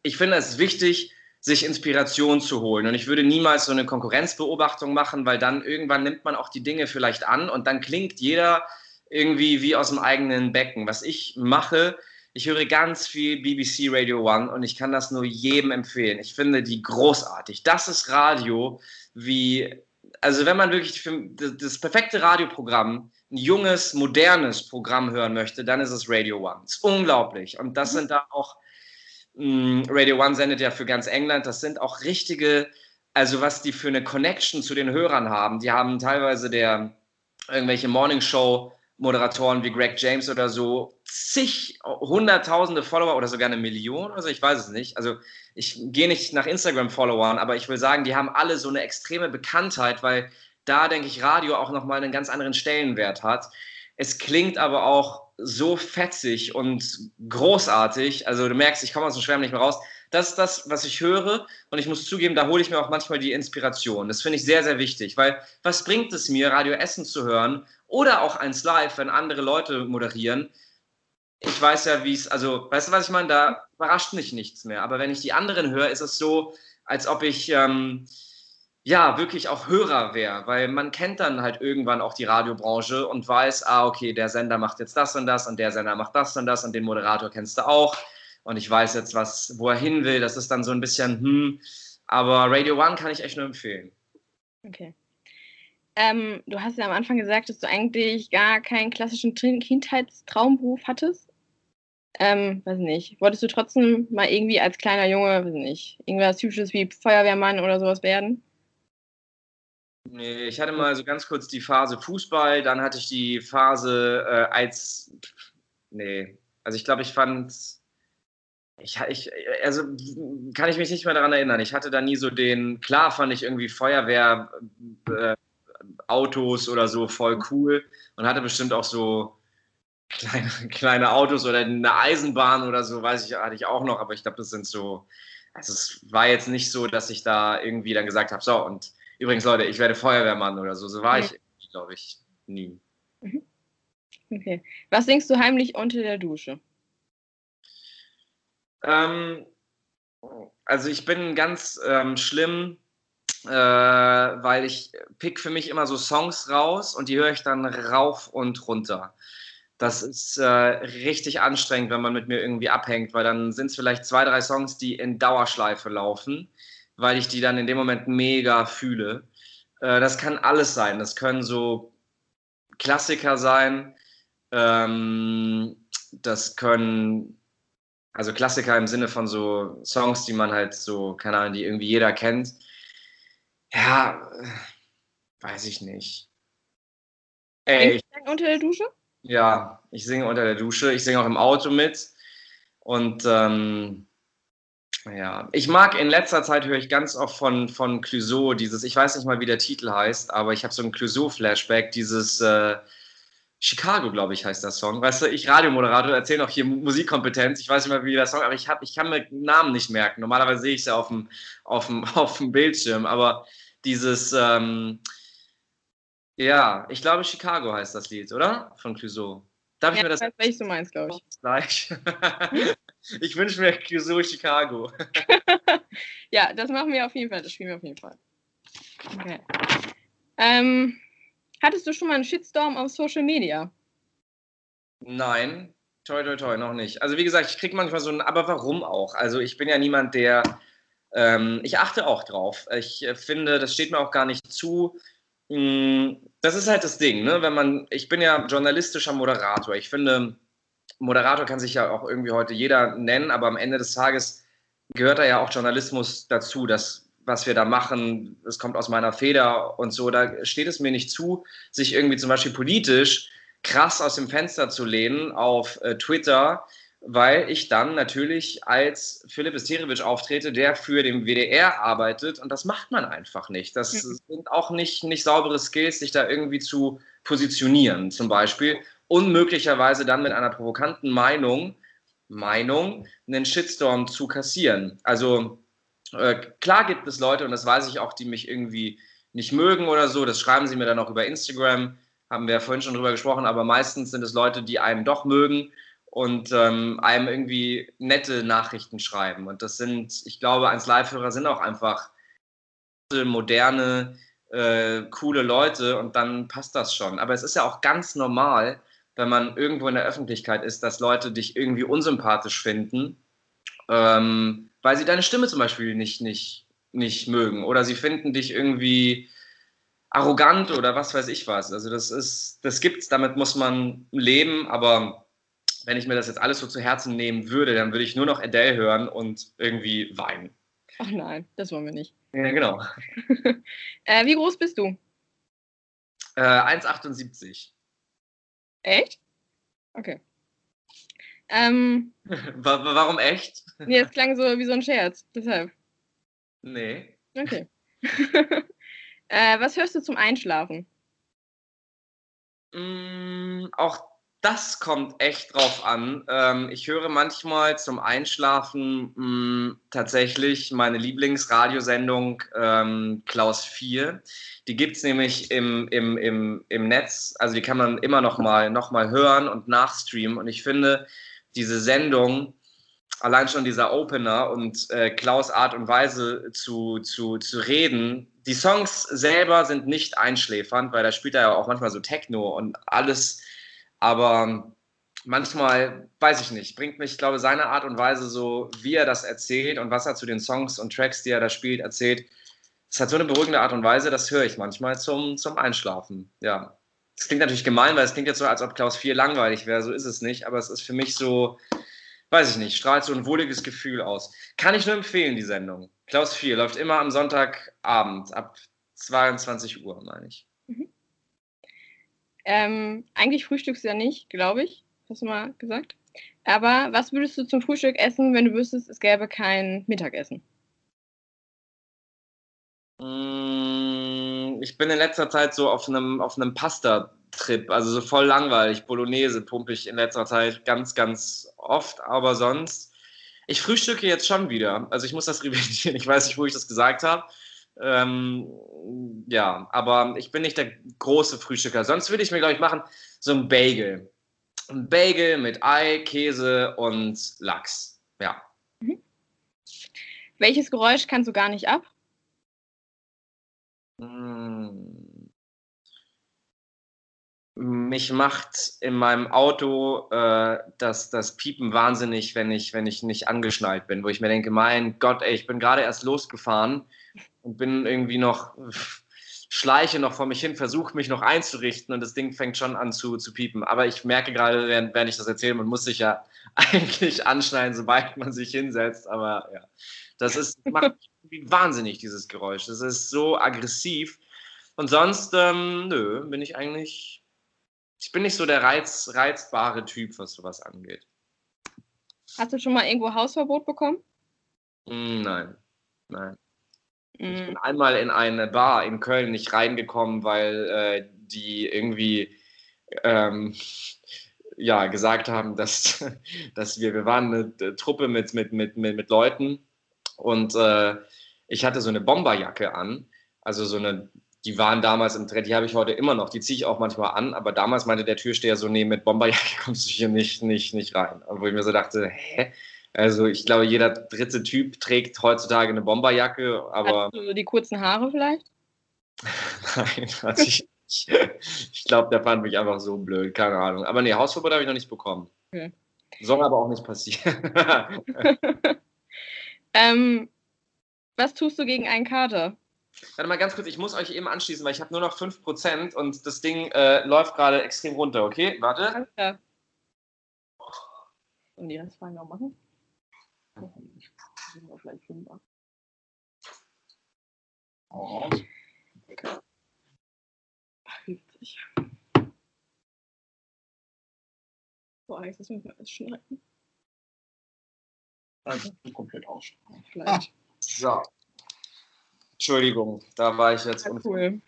ich finde es wichtig, sich Inspiration zu holen. Und ich würde niemals so eine Konkurrenzbeobachtung machen, weil dann irgendwann nimmt man auch die Dinge vielleicht an und dann klingt jeder irgendwie wie aus dem eigenen Becken. Was ich mache, ich höre ganz viel BBC Radio One und ich kann das nur jedem empfehlen. Ich finde die großartig. Das ist Radio wie, also wenn man wirklich das perfekte Radioprogramm, ein junges, modernes Programm hören möchte, dann ist es Radio One. Ist unglaublich. Und das mhm. sind da auch, hm, Radio One sendet ja für ganz England, das sind auch richtige, also was die für eine Connection zu den Hörern haben. Die haben teilweise der irgendwelche Morning Show Moderatoren wie Greg James oder so zig, hunderttausende Follower oder sogar eine Million, also ich weiß es nicht. Also ich gehe nicht nach Instagram-Followern, aber ich will sagen, die haben alle so eine extreme Bekanntheit, weil da, denke ich, Radio auch nochmal einen ganz anderen Stellenwert hat. Es klingt aber auch so fetzig und großartig. Also du merkst, ich komme aus dem Schwärmen nicht mehr raus. Das ist das, was ich höre. Und ich muss zugeben, da hole ich mir auch manchmal die Inspiration. Das finde ich sehr, sehr wichtig, weil was bringt es mir, Radio Essen zu hören oder auch eins live, wenn andere Leute moderieren. Ich weiß ja, wie es, also, weißt du, was ich meine? Da überrascht mich nichts mehr. Aber wenn ich die anderen höre, ist es so, als ob ich, ähm, ja, wirklich auch Hörer wäre, weil man kennt dann halt irgendwann auch die Radiobranche und weiß, ah, okay, der Sender macht jetzt das und das und der Sender macht das und das und den Moderator kennst du auch und ich weiß jetzt, was, wo er hin will. Das ist dann so ein bisschen, hm, aber Radio One kann ich echt nur empfehlen. Okay. Ähm, du hast ja am Anfang gesagt, dass du eigentlich gar keinen klassischen Kindheitstraumberuf hattest. Ähm, weiß nicht. Wolltest du trotzdem mal irgendwie als kleiner Junge, weiß nicht, irgendwas typisches wie Feuerwehrmann oder sowas werden? Nee, ich hatte mal so ganz kurz die Phase Fußball, dann hatte ich die Phase äh, als. Nee, also ich glaube, ich fand. Ich, ich, also kann ich mich nicht mehr daran erinnern. Ich hatte da nie so den. Klar fand ich irgendwie Feuerwehr. Äh, Autos oder so voll cool und hatte bestimmt auch so kleine, kleine Autos oder eine Eisenbahn oder so, weiß ich, hatte ich auch noch, aber ich glaube, das sind so, also es war jetzt nicht so, dass ich da irgendwie dann gesagt habe, so und übrigens Leute, ich werde Feuerwehrmann oder so, so war okay. ich, glaube ich, nie. Mhm. Okay. Was singst du heimlich unter der Dusche? Ähm, also ich bin ganz ähm, schlimm äh, weil ich pick für mich immer so Songs raus und die höre ich dann rauf und runter. Das ist äh, richtig anstrengend, wenn man mit mir irgendwie abhängt, weil dann sind es vielleicht zwei, drei Songs, die in Dauerschleife laufen, weil ich die dann in dem Moment mega fühle. Äh, das kann alles sein. Das können so Klassiker sein. Ähm, das können, also Klassiker im Sinne von so Songs, die man halt so, keine Ahnung, die irgendwie jeder kennt. Ja, weiß ich nicht. Ey, ich unter der Dusche? Ja, ich singe unter der Dusche. Ich singe auch im Auto mit. Und ähm, ja, ich mag in letzter Zeit höre ich ganz oft von, von Clouseau dieses, ich weiß nicht mal, wie der Titel heißt, aber ich habe so ein Clouseau-Flashback, dieses äh, Chicago, glaube ich, heißt der Song. Weißt du, ich Radiomoderator, erzähle auch hier Musikkompetenz. Ich weiß nicht mal, wie der Song, aber ich, hab, ich kann mir Namen nicht merken. Normalerweise sehe ich es ja auf dem, auf, dem, auf dem Bildschirm, aber dieses, ähm, ja, ich glaube, Chicago heißt das Lied, oder? Von Clouseau. Darf ja, ich mir das? Ich weiß, welches du meinst, glaube ich. Gleich. ich wünsche mir Clouseau Chicago. ja, das machen wir auf jeden Fall. Das spielen wir auf jeden Fall. Okay. Ähm, hattest du schon mal einen Shitstorm auf Social Media? Nein, toi, toi, toi, noch nicht. Also wie gesagt, ich kriege manchmal so ein, aber warum auch? Also ich bin ja niemand, der, ähm, ich achte auch drauf. Ich äh, finde, das steht mir auch gar nicht zu, Mm, das ist halt das Ding, ne? Wenn man, ich bin ja journalistischer Moderator. Ich finde, Moderator kann sich ja auch irgendwie heute jeder nennen, aber am Ende des Tages gehört da ja auch Journalismus dazu, das, was wir da machen, das kommt aus meiner Feder und so. Da steht es mir nicht zu, sich irgendwie zum Beispiel politisch krass aus dem Fenster zu lehnen auf äh, Twitter weil ich dann natürlich als Philipp Esterewitsch auftrete, der für den WDR arbeitet und das macht man einfach nicht. Das mhm. sind auch nicht, nicht saubere Skills, sich da irgendwie zu positionieren zum Beispiel und möglicherweise dann mit einer provokanten Meinung, Meinung einen Shitstorm zu kassieren. Also äh, klar gibt es Leute und das weiß ich auch, die mich irgendwie nicht mögen oder so, das schreiben sie mir dann auch über Instagram, haben wir ja vorhin schon drüber gesprochen, aber meistens sind es Leute, die einem doch mögen und ähm, einem irgendwie nette Nachrichten schreiben. Und das sind, ich glaube, als Live-Hörer sind auch einfach moderne, äh, coole Leute und dann passt das schon. Aber es ist ja auch ganz normal, wenn man irgendwo in der Öffentlichkeit ist, dass Leute dich irgendwie unsympathisch finden, ähm, weil sie deine Stimme zum Beispiel nicht, nicht, nicht mögen oder sie finden dich irgendwie arrogant oder was weiß ich was. Also das ist, das gibt's, damit muss man leben, aber wenn ich mir das jetzt alles so zu Herzen nehmen würde, dann würde ich nur noch Adele hören und irgendwie weinen. Ach nein, das wollen wir nicht. Ja, genau. äh, wie groß bist du? Äh, 1,78. Echt? Okay. Ähm, Warum echt? Nee, es klang so wie so ein Scherz, deshalb. Nee. Okay. äh, was hörst du zum Einschlafen? Mm, auch das kommt echt drauf an. Ähm, ich höre manchmal zum Einschlafen mh, mm, tatsächlich meine Lieblingsradiosendung ähm, Klaus 4. Die gibt es nämlich im, im, im, im Netz. Also die kann man immer noch mal, noch mal hören und nachstreamen. Und ich finde, diese Sendung, allein schon dieser Opener und äh, Klaus Art und Weise zu, zu, zu reden, die Songs selber sind nicht einschläfernd, weil da spielt er ja auch manchmal so Techno und alles aber manchmal, weiß ich nicht, bringt mich, ich glaube, seine Art und Weise, so wie er das erzählt und was er zu den Songs und Tracks, die er da spielt, erzählt, es hat so eine beruhigende Art und Weise, das höre ich manchmal zum, zum Einschlafen. Ja. Das klingt natürlich gemein, weil es klingt jetzt so, als ob Klaus 4 langweilig wäre. So ist es nicht, aber es ist für mich so, weiß ich nicht, strahlt so ein wohliges Gefühl aus. Kann ich nur empfehlen, die Sendung. Klaus 4 läuft immer am Sonntagabend ab 22 Uhr, meine ich. Mhm. Ähm, eigentlich frühstückst du ja nicht, glaube ich. Hast du mal gesagt. Aber was würdest du zum Frühstück essen, wenn du wüsstest, es gäbe kein Mittagessen? Mm, ich bin in letzter Zeit so auf einem, auf einem Pasta-Trip, also so voll langweilig. Bolognese pumpe ich in letzter Zeit ganz, ganz oft, aber sonst. Ich frühstücke jetzt schon wieder. Also ich muss das revidieren. Ich weiß nicht, wo ich das gesagt habe. Ähm, ja, aber ich bin nicht der große Frühstücker. Sonst würde ich mir, glaube ich, machen so ein Bagel. Ein Bagel mit Ei, Käse und Lachs. Ja. Mhm. Welches Geräusch kannst du gar nicht ab? Hm. Mich macht in meinem Auto äh, das, das Piepen wahnsinnig, wenn ich, wenn ich nicht angeschnallt bin, wo ich mir denke, mein Gott, ey, ich bin gerade erst losgefahren und bin irgendwie noch schleiche noch vor mich hin, versuche mich noch einzurichten und das Ding fängt schon an zu, zu piepen. Aber ich merke gerade, während, während ich das erzähle, man muss sich ja eigentlich anschneiden, sobald man sich hinsetzt. Aber ja, das ist, macht wahnsinnig, dieses Geräusch. Das ist so aggressiv. Und sonst, ähm, nö, bin ich eigentlich, ich bin nicht so der reiz, reizbare Typ, was sowas angeht. Hast du schon mal irgendwo Hausverbot bekommen? Hm, nein, nein. Mhm. Ich bin einmal in eine Bar in Köln nicht reingekommen, weil äh, die irgendwie ähm, ja, gesagt haben, dass, dass wir, wir waren eine Truppe mit, mit, mit, mit, mit Leuten und äh, ich hatte so eine Bomberjacke an, also so eine, die waren damals im Trend, die habe ich heute immer noch, die ziehe ich auch manchmal an, aber damals meinte der Türsteher so, nee, mit Bomberjacke kommst du hier nicht, nicht, nicht rein. Wo ich mir so dachte, hä? Also ich glaube, jeder dritte Typ trägt heutzutage eine Bomberjacke, aber. Hast du die kurzen Haare vielleicht? Nein, hatte ich nicht. Ich glaube, der fand mich einfach so blöd, keine Ahnung. Aber nee, Hausverbot habe ich noch nicht bekommen. Okay. Soll aber auch nicht passieren. ähm, was tust du gegen einen Kater? Warte mal ganz kurz, ich muss euch eben anschließen, weil ich habe nur noch 5% und das Ding äh, läuft gerade extrem runter, okay? Warte. Ja. Und die Restfragen noch machen? Sind wir vielleicht fünfer. Oh. Okay. 50. So, Alex, das müssen wir alles schneiden. Also komplett. Vielleicht. Ah, so. Entschuldigung, da war ich jetzt. Ja, cool.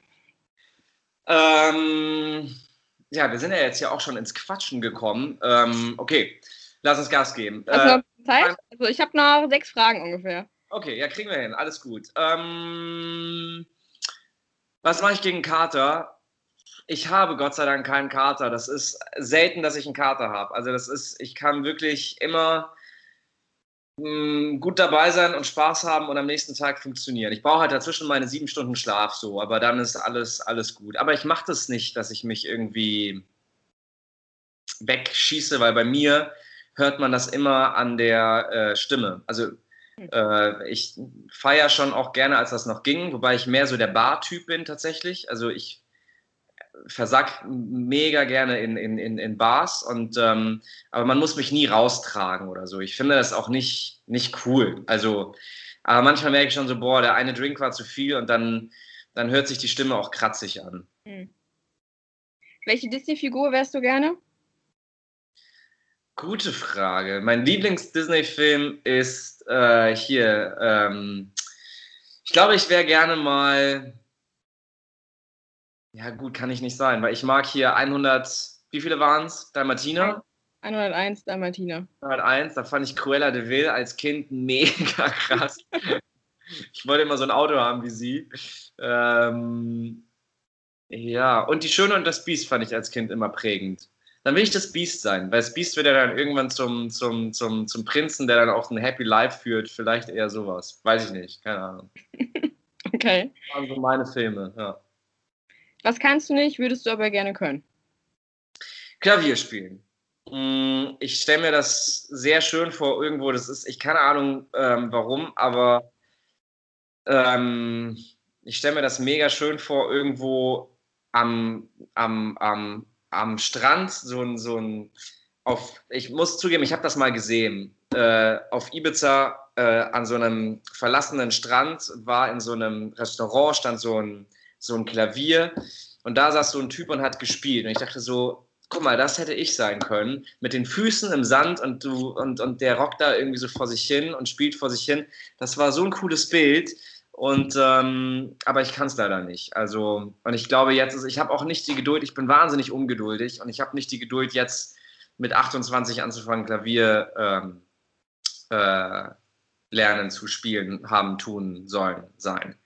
Ähm, ja, wir sind ja jetzt ja auch schon ins Quatschen gekommen. Ähm, okay, lass uns Gas geben. Also, äh, Zeit? Also ich habe noch sechs Fragen ungefähr. Okay, ja, kriegen wir hin. Alles gut. Ähm, was mache ich gegen Kater? Ich habe Gott sei Dank keinen Kater. Das ist selten, dass ich einen Kater habe. Also das ist, ich kann wirklich immer mh, hm, gut dabei sein und Spaß haben und am nächsten Tag funktionieren. Ich brauche halt dazwischen meine sieben Stunden Schlaf so, aber dann ist alles, alles gut. Aber ich mache das nicht, dass ich mich irgendwie wegschieße, weil bei mir hört man das immer an der äh, Stimme. Also hm. äh, ich feiere schon auch gerne, als das noch ging, wobei ich mehr so der Bar-Typ bin tatsächlich. Also ich versack mega gerne in, in, in, in Bars und ähm, aber man muss mich nie raustragen oder so. Ich finde das auch nicht, nicht cool. Also, aber manchmal merke ich schon so, boah, der eine Drink war zu viel und dann, dann hört sich die Stimme auch kratzig an. Hm. Welche Disney-Figur wärst du gerne? Gute Frage. Mein Lieblings-Disney-Film ist äh, hier. Ähm, ich glaube, ich wäre gerne mal. Ja, gut, kann ich nicht sein, weil ich mag hier 100. Wie viele waren es? Dalmatiner? 101 Dalmatiner. 101, da fand ich Cruella de Vil als Kind mega krass. ich wollte immer so ein Auto haben wie sie. Ähm, ja, und Die Schöne und das Biest fand ich als Kind immer prägend dann will ich das Beast sein, weil das Beast wird ja dann irgendwann zum, zum, zum, zum Prinzen, der dann auch ein Happy Life führt, vielleicht eher sowas. Weiß ich nicht, keine Ahnung. okay. Das waren so meine Filme, ja. Was kannst du nicht, würdest du aber gerne können? Klavier spielen. Mm, ich stelle mir das sehr schön vor, irgendwo, das ist, ich keine Ahnung ähm, warum, aber ähm, ich stelle mir das mega schön vor, irgendwo am, am, am am Strand so ein, so ein auf, ich muss zugeben, ich habe das mal gesehen. Äh, auf Ibiza äh, an so einem verlassenen Strand war in so einem Restaurant, stand so ein, so ein Klavier und da saß so ein Typ und hat gespielt. Und ich dachte so, guck mal, das hätte ich sein können. Mit den Füßen im Sand und, du, und, und der rockt da irgendwie so vor sich hin und spielt vor sich hin. Das war so ein cooles Bild. Und ähm, aber ich kann es leider nicht. Also, und ich glaube jetzt, also ich habe auch nicht die Geduld, ich bin wahnsinnig ungeduldig und ich habe nicht die Geduld, jetzt mit 28 anzufangen, Klavier ähm, äh, lernen zu spielen, haben, tun, sollen, sein.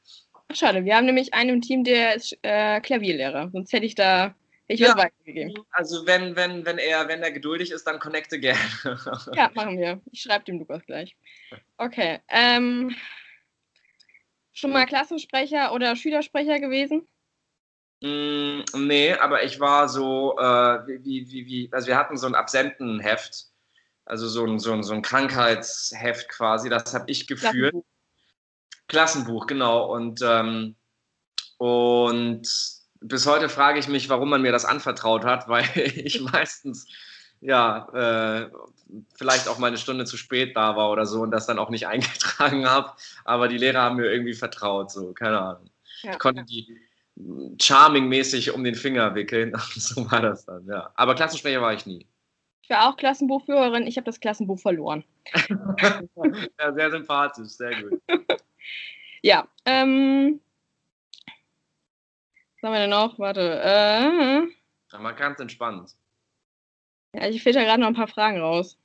Schade, wir haben nämlich einen im Team, der ist äh, Klavierlehrer. Sonst hätte ich da ich ja, weitergegeben. Also wenn, wenn, wenn er, wenn er geduldig ist, dann connecte gerne. ja, machen wir. Ich schreibe dem Lukas gleich. Okay. Ähm, schon mal Klassensprecher oder Schülersprecher gewesen? Mm, nee, aber ich war so, äh, wie, wie, wie, also wir hatten so ein Absentenheft, also so ein, so ein, so ein Krankheitsheft quasi, das habe ich geführt. Klassenbuch. Klassenbuch, genau. Und ähm, Und bis heute frage ich mich, warum man mir das anvertraut hat, weil ich meistens ja, äh, vielleicht auch mal eine Stunde zu spät da war oder so und das dann auch nicht eingetragen habe. Aber die Lehrer haben mir irgendwie vertraut, so, keine Ahnung. Ja. Ich konnte die charming-mäßig um den Finger wickeln. so war das dann, ja. Aber Klassensprecher war ich nie. Ich war auch Klassenbuchführerin, ich habe das Klassenbuch verloren. ja, sehr sympathisch, sehr gut. Ja, ähm, was haben wir denn noch? Warte. Äh, ja, man ganz entspannt. Ja, ich filter gerade noch ein paar Fragen raus.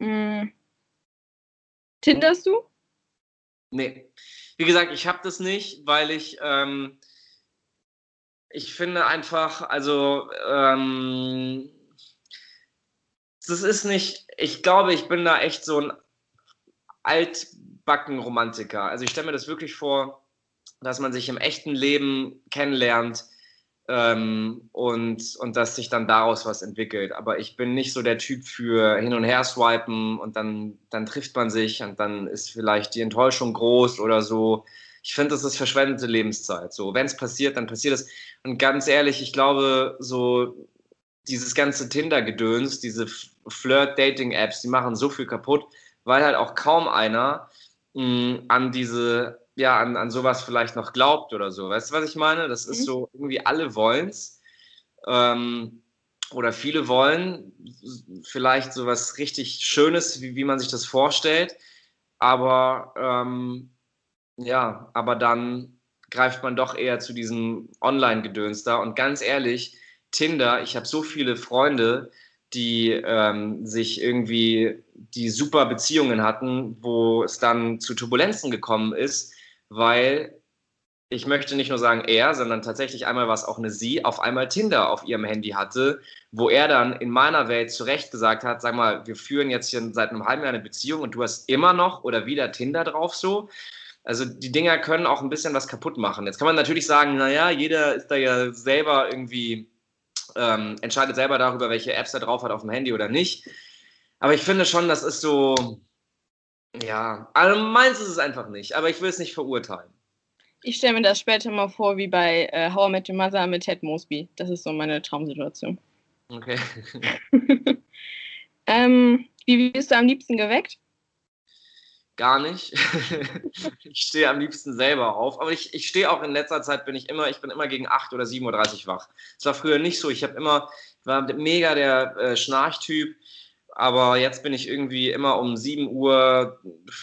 Hm. Tinderst du? Nee. Wie gesagt, ich habe das nicht, weil ich, ähm, ich finde einfach, also, ähm, das ist nicht, ich glaube, ich bin da echt so ein altbacken-Romantiker. Also ich stelle mir das wirklich vor, dass man sich im echten Leben kennenlernt, ähm, und, und dass sich dann daraus was entwickelt. Aber ich bin nicht so der Typ für hin und her swipen und dann, dann trifft man sich und dann ist vielleicht die Enttäuschung groß oder so. Ich finde, das ist verschwendete Lebenszeit. So, wenn es passiert, dann passiert es. Und ganz ehrlich, ich glaube, so dieses ganze Tinder-Gedöns, diese Flirt-Dating-Apps, die machen so viel kaputt, weil halt auch kaum einer mh, an diese ja an, an sowas vielleicht noch glaubt oder so. Weißt du, was ich meine? Das ist mhm. so, irgendwie alle wollen's. Ähm, oder viele wollen vielleicht sowas richtig Schönes, wie, wie man sich das vorstellt. Aber ähm, ja, aber dann greift man doch eher zu diesem Online-Gedöns da. Und ganz ehrlich, Tinder, ich habe so viele Freunde, die ähm, sich irgendwie die super Beziehungen hatten, wo es dann zu Turbulenzen gekommen ist, weil ich möchte nicht nur sagen er, sondern tatsächlich einmal war es auch eine sie, auf einmal Tinder auf ihrem Handy hatte, wo er dann in meiner Welt zu Recht gesagt hat, sag mal, wir führen jetzt hier seit einem halben Jahr eine Beziehung und du hast immer noch oder wieder Tinder drauf so. Also die Dinger können auch ein bisschen was kaputt machen. Jetzt kann man natürlich sagen, naja, jeder ist da ja selber irgendwie, ähm, entscheidet selber darüber, welche Apps er drauf hat auf dem Handy oder nicht. Aber ich finde schon, das ist so, ja, also meins ist es einfach nicht, aber ich will es nicht verurteilen. Ich stelle mir das später mal vor, wie bei äh, How I Met Your Mother mit Ted Mosby. Das ist so meine Traumsituation. Okay. ähm, wie wirst du am liebsten geweckt? Gar nicht. ich stehe am liebsten selber auf. Aber ich, ich stehe auch in letzter Zeit, bin ich immer, ich bin immer gegen 8 oder 7.30 Uhr wach. Das war früher nicht so. Ich habe immer, war mega der äh, Schnarchtyp aber jetzt bin ich irgendwie immer um 7 Uhr,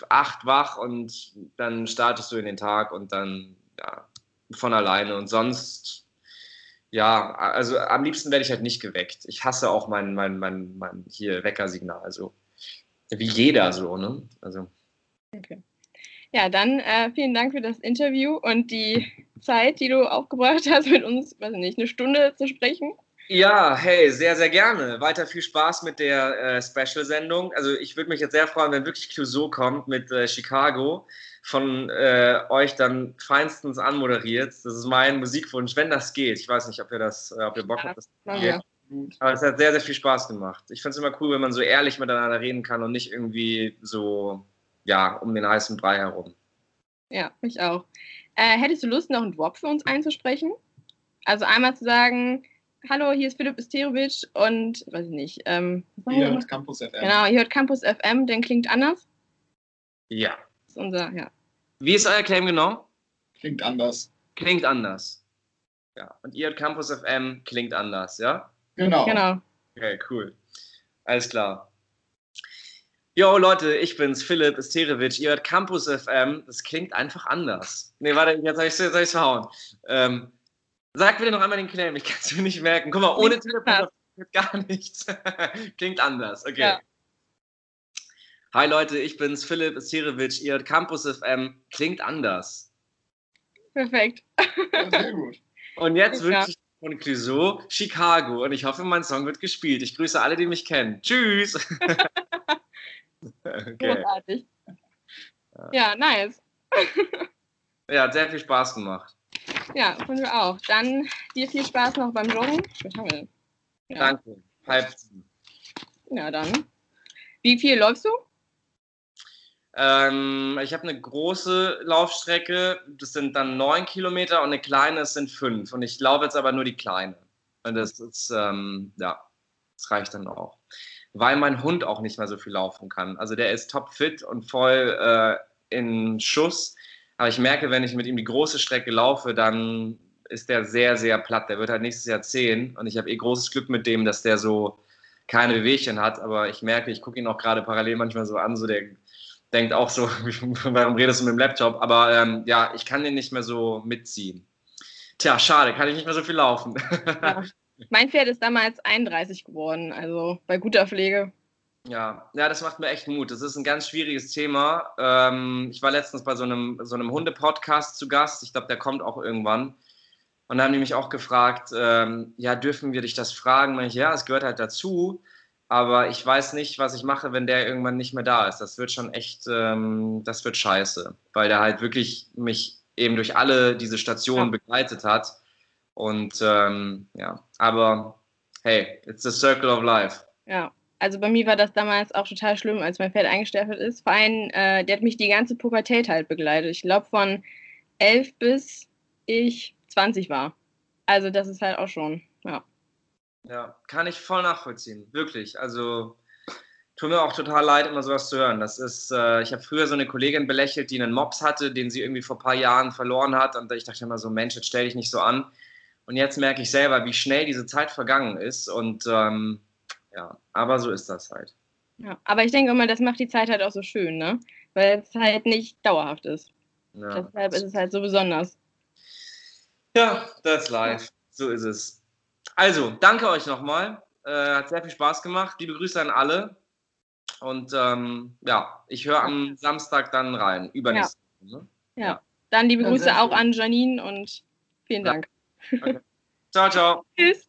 8 wach und dann startest du in den Tag und dann ja, von alleine. Und sonst, ja, also am liebsten werde ich halt nicht geweckt. Ich hasse auch mein, mein, mein, mein hier Weckersignal. Also wie jeder so, ne? Also. Okay. Ja, dann äh, vielen Dank für das Interview und die Zeit, die du aufgebracht hast, mit uns, weiß nicht, eine Stunde zu sprechen. Ja, hey, sehr, sehr gerne. Weiter viel Spaß mit der äh, Special-Sendung. Also ich würde mich jetzt sehr freuen, wenn wirklich Clouseau kommt mit äh, Chicago, von äh, euch dann feinstens anmoderiert. Das ist mein Musikwunsch, wenn das geht. Ich weiß nicht, ob ihr das, äh, ob ihr Bock habt. Das ja, Aber es hat sehr, sehr viel Spaß gemacht. Ich finde es immer cool, wenn man so ehrlich miteinander reden kann und nicht irgendwie so, ja, um den heißen Brei herum. Ja, ich auch. Äh, hättest du Lust, noch einen Drop für uns einzusprechen? Also einmal zu sagen, hallo, hier ist Philipp Isterovic und, weiß ich nicht. Ähm, ihr hört Campus FM. Genau, ihr hört Campus FM, denn klingt anders. Ja. Das ist unser, ja. Wie ist euer Claim genau? Klingt anders. Klingt anders. Ja, und ihr hört Campus FM, klingt anders, ja? Genau. Genau. Okay, cool. Alles klar. Jo, Leute, ich bin's, Philipp Isterovic. Ihr hört Campus FM. Das klingt einfach anders. Nee, warte, jetzt habe ich es verhauen. Ähm, Sag bitte noch einmal den Claim, ich kann es mir nicht merken. Guck mal, ohne Telefon gar nichts. Klingt anders. Okay. Ja. Hi Leute, ich bin's, Philipp Sirevic, ihr Campus FM. Klingt anders. Perfekt. Ja, sehr gut. Und jetzt ja. wünsche ich von Clouseau Chicago und ich hoffe, mein Song wird gespielt. Ich grüße alle, die mich kennen. Tschüss. okay. Großartig. Ja, nice. ja, hat sehr viel Spaß gemacht. Ja, finden wir auch. Dann dir viel Spaß noch beim Joggen. Ja. Danke. Halb Ja, dann. Wie viel läufst du? Ähm, ich habe eine große Laufstrecke, das sind dann neun Kilometer und eine kleine, das sind fünf. Und ich laufe jetzt aber nur die kleine. Und das ist, ähm, ja, das reicht dann auch. Weil mein Hund auch nicht mehr so viel laufen kann. Also der ist topfit und voll äh, in Schuss. Aber ich merke, wenn ich mit ihm die große Strecke laufe, dann ist der sehr, sehr platt. Der wird halt nächstes Jahr zehn. Und ich habe eh großes Glück mit dem, dass der so keine Bewegchen hat. Aber ich merke, ich gucke ihn auch gerade parallel manchmal so an, so der denkt auch so, warum redest du mit dem Laptop? Aber ähm, ja, ich kann den nicht mehr so mitziehen. Tja, schade, kann ich nicht mehr so viel laufen. Ja. Mein Pferd ist damals 31 geworden, also bei guter Pflege. Ja, ja, das macht mir echt Mut. Das ist ein ganz schwieriges Thema. Ähm, ich war letztens bei so einem, so einem Hunde-Podcast zu Gast. Ich glaube, der kommt auch irgendwann. Und da haben die mich auch gefragt, ähm, ja, dürfen wir dich das fragen? Und ich, ja, es gehört halt dazu. Aber ich weiß nicht, was ich mache, wenn der irgendwann nicht mehr da ist. Das wird schon echt, ähm, das wird scheiße, weil der halt wirklich mich eben durch alle diese Stationen ja. begleitet hat. Und ähm, ja, aber hey, it's the circle of life. Ja, also bei mir war das damals auch total schlimm, als mein Pferd eingestärkt ist. Vor allem, äh, der hat mich die ganze Pubertät halt begleitet. Ich glaube von elf bis ich 20 war. Also das ist halt auch schon, ja. Ja, kann ich voll nachvollziehen, wirklich. Also tut mir auch total leid, immer sowas zu hören. Das ist, äh, ich habe früher so eine Kollegin belächelt, die einen Mops hatte, den sie irgendwie vor ein paar Jahren verloren hat. Und ich dachte immer so, Mensch, jetzt stell dich nicht so an. Und jetzt merke ich selber, wie schnell diese Zeit vergangen ist. Und ähm, ja, aber so ist das halt. Ja, aber ich denke immer, das macht die Zeit halt auch so schön, ne? Weil es halt nicht dauerhaft ist. Ja. Deshalb ist es halt so besonders. Ja, das ist live. So ist es. Also, danke euch nochmal. Äh, hat sehr viel Spaß gemacht. Liebe Grüße an alle. Und ähm, ja, ich höre am Samstag dann rein. Übernächste ja. Ne? ja. ja. Dann liebe Grüße auch an Janine und vielen Dank. Okay. Ciao, ciao. Tschüss.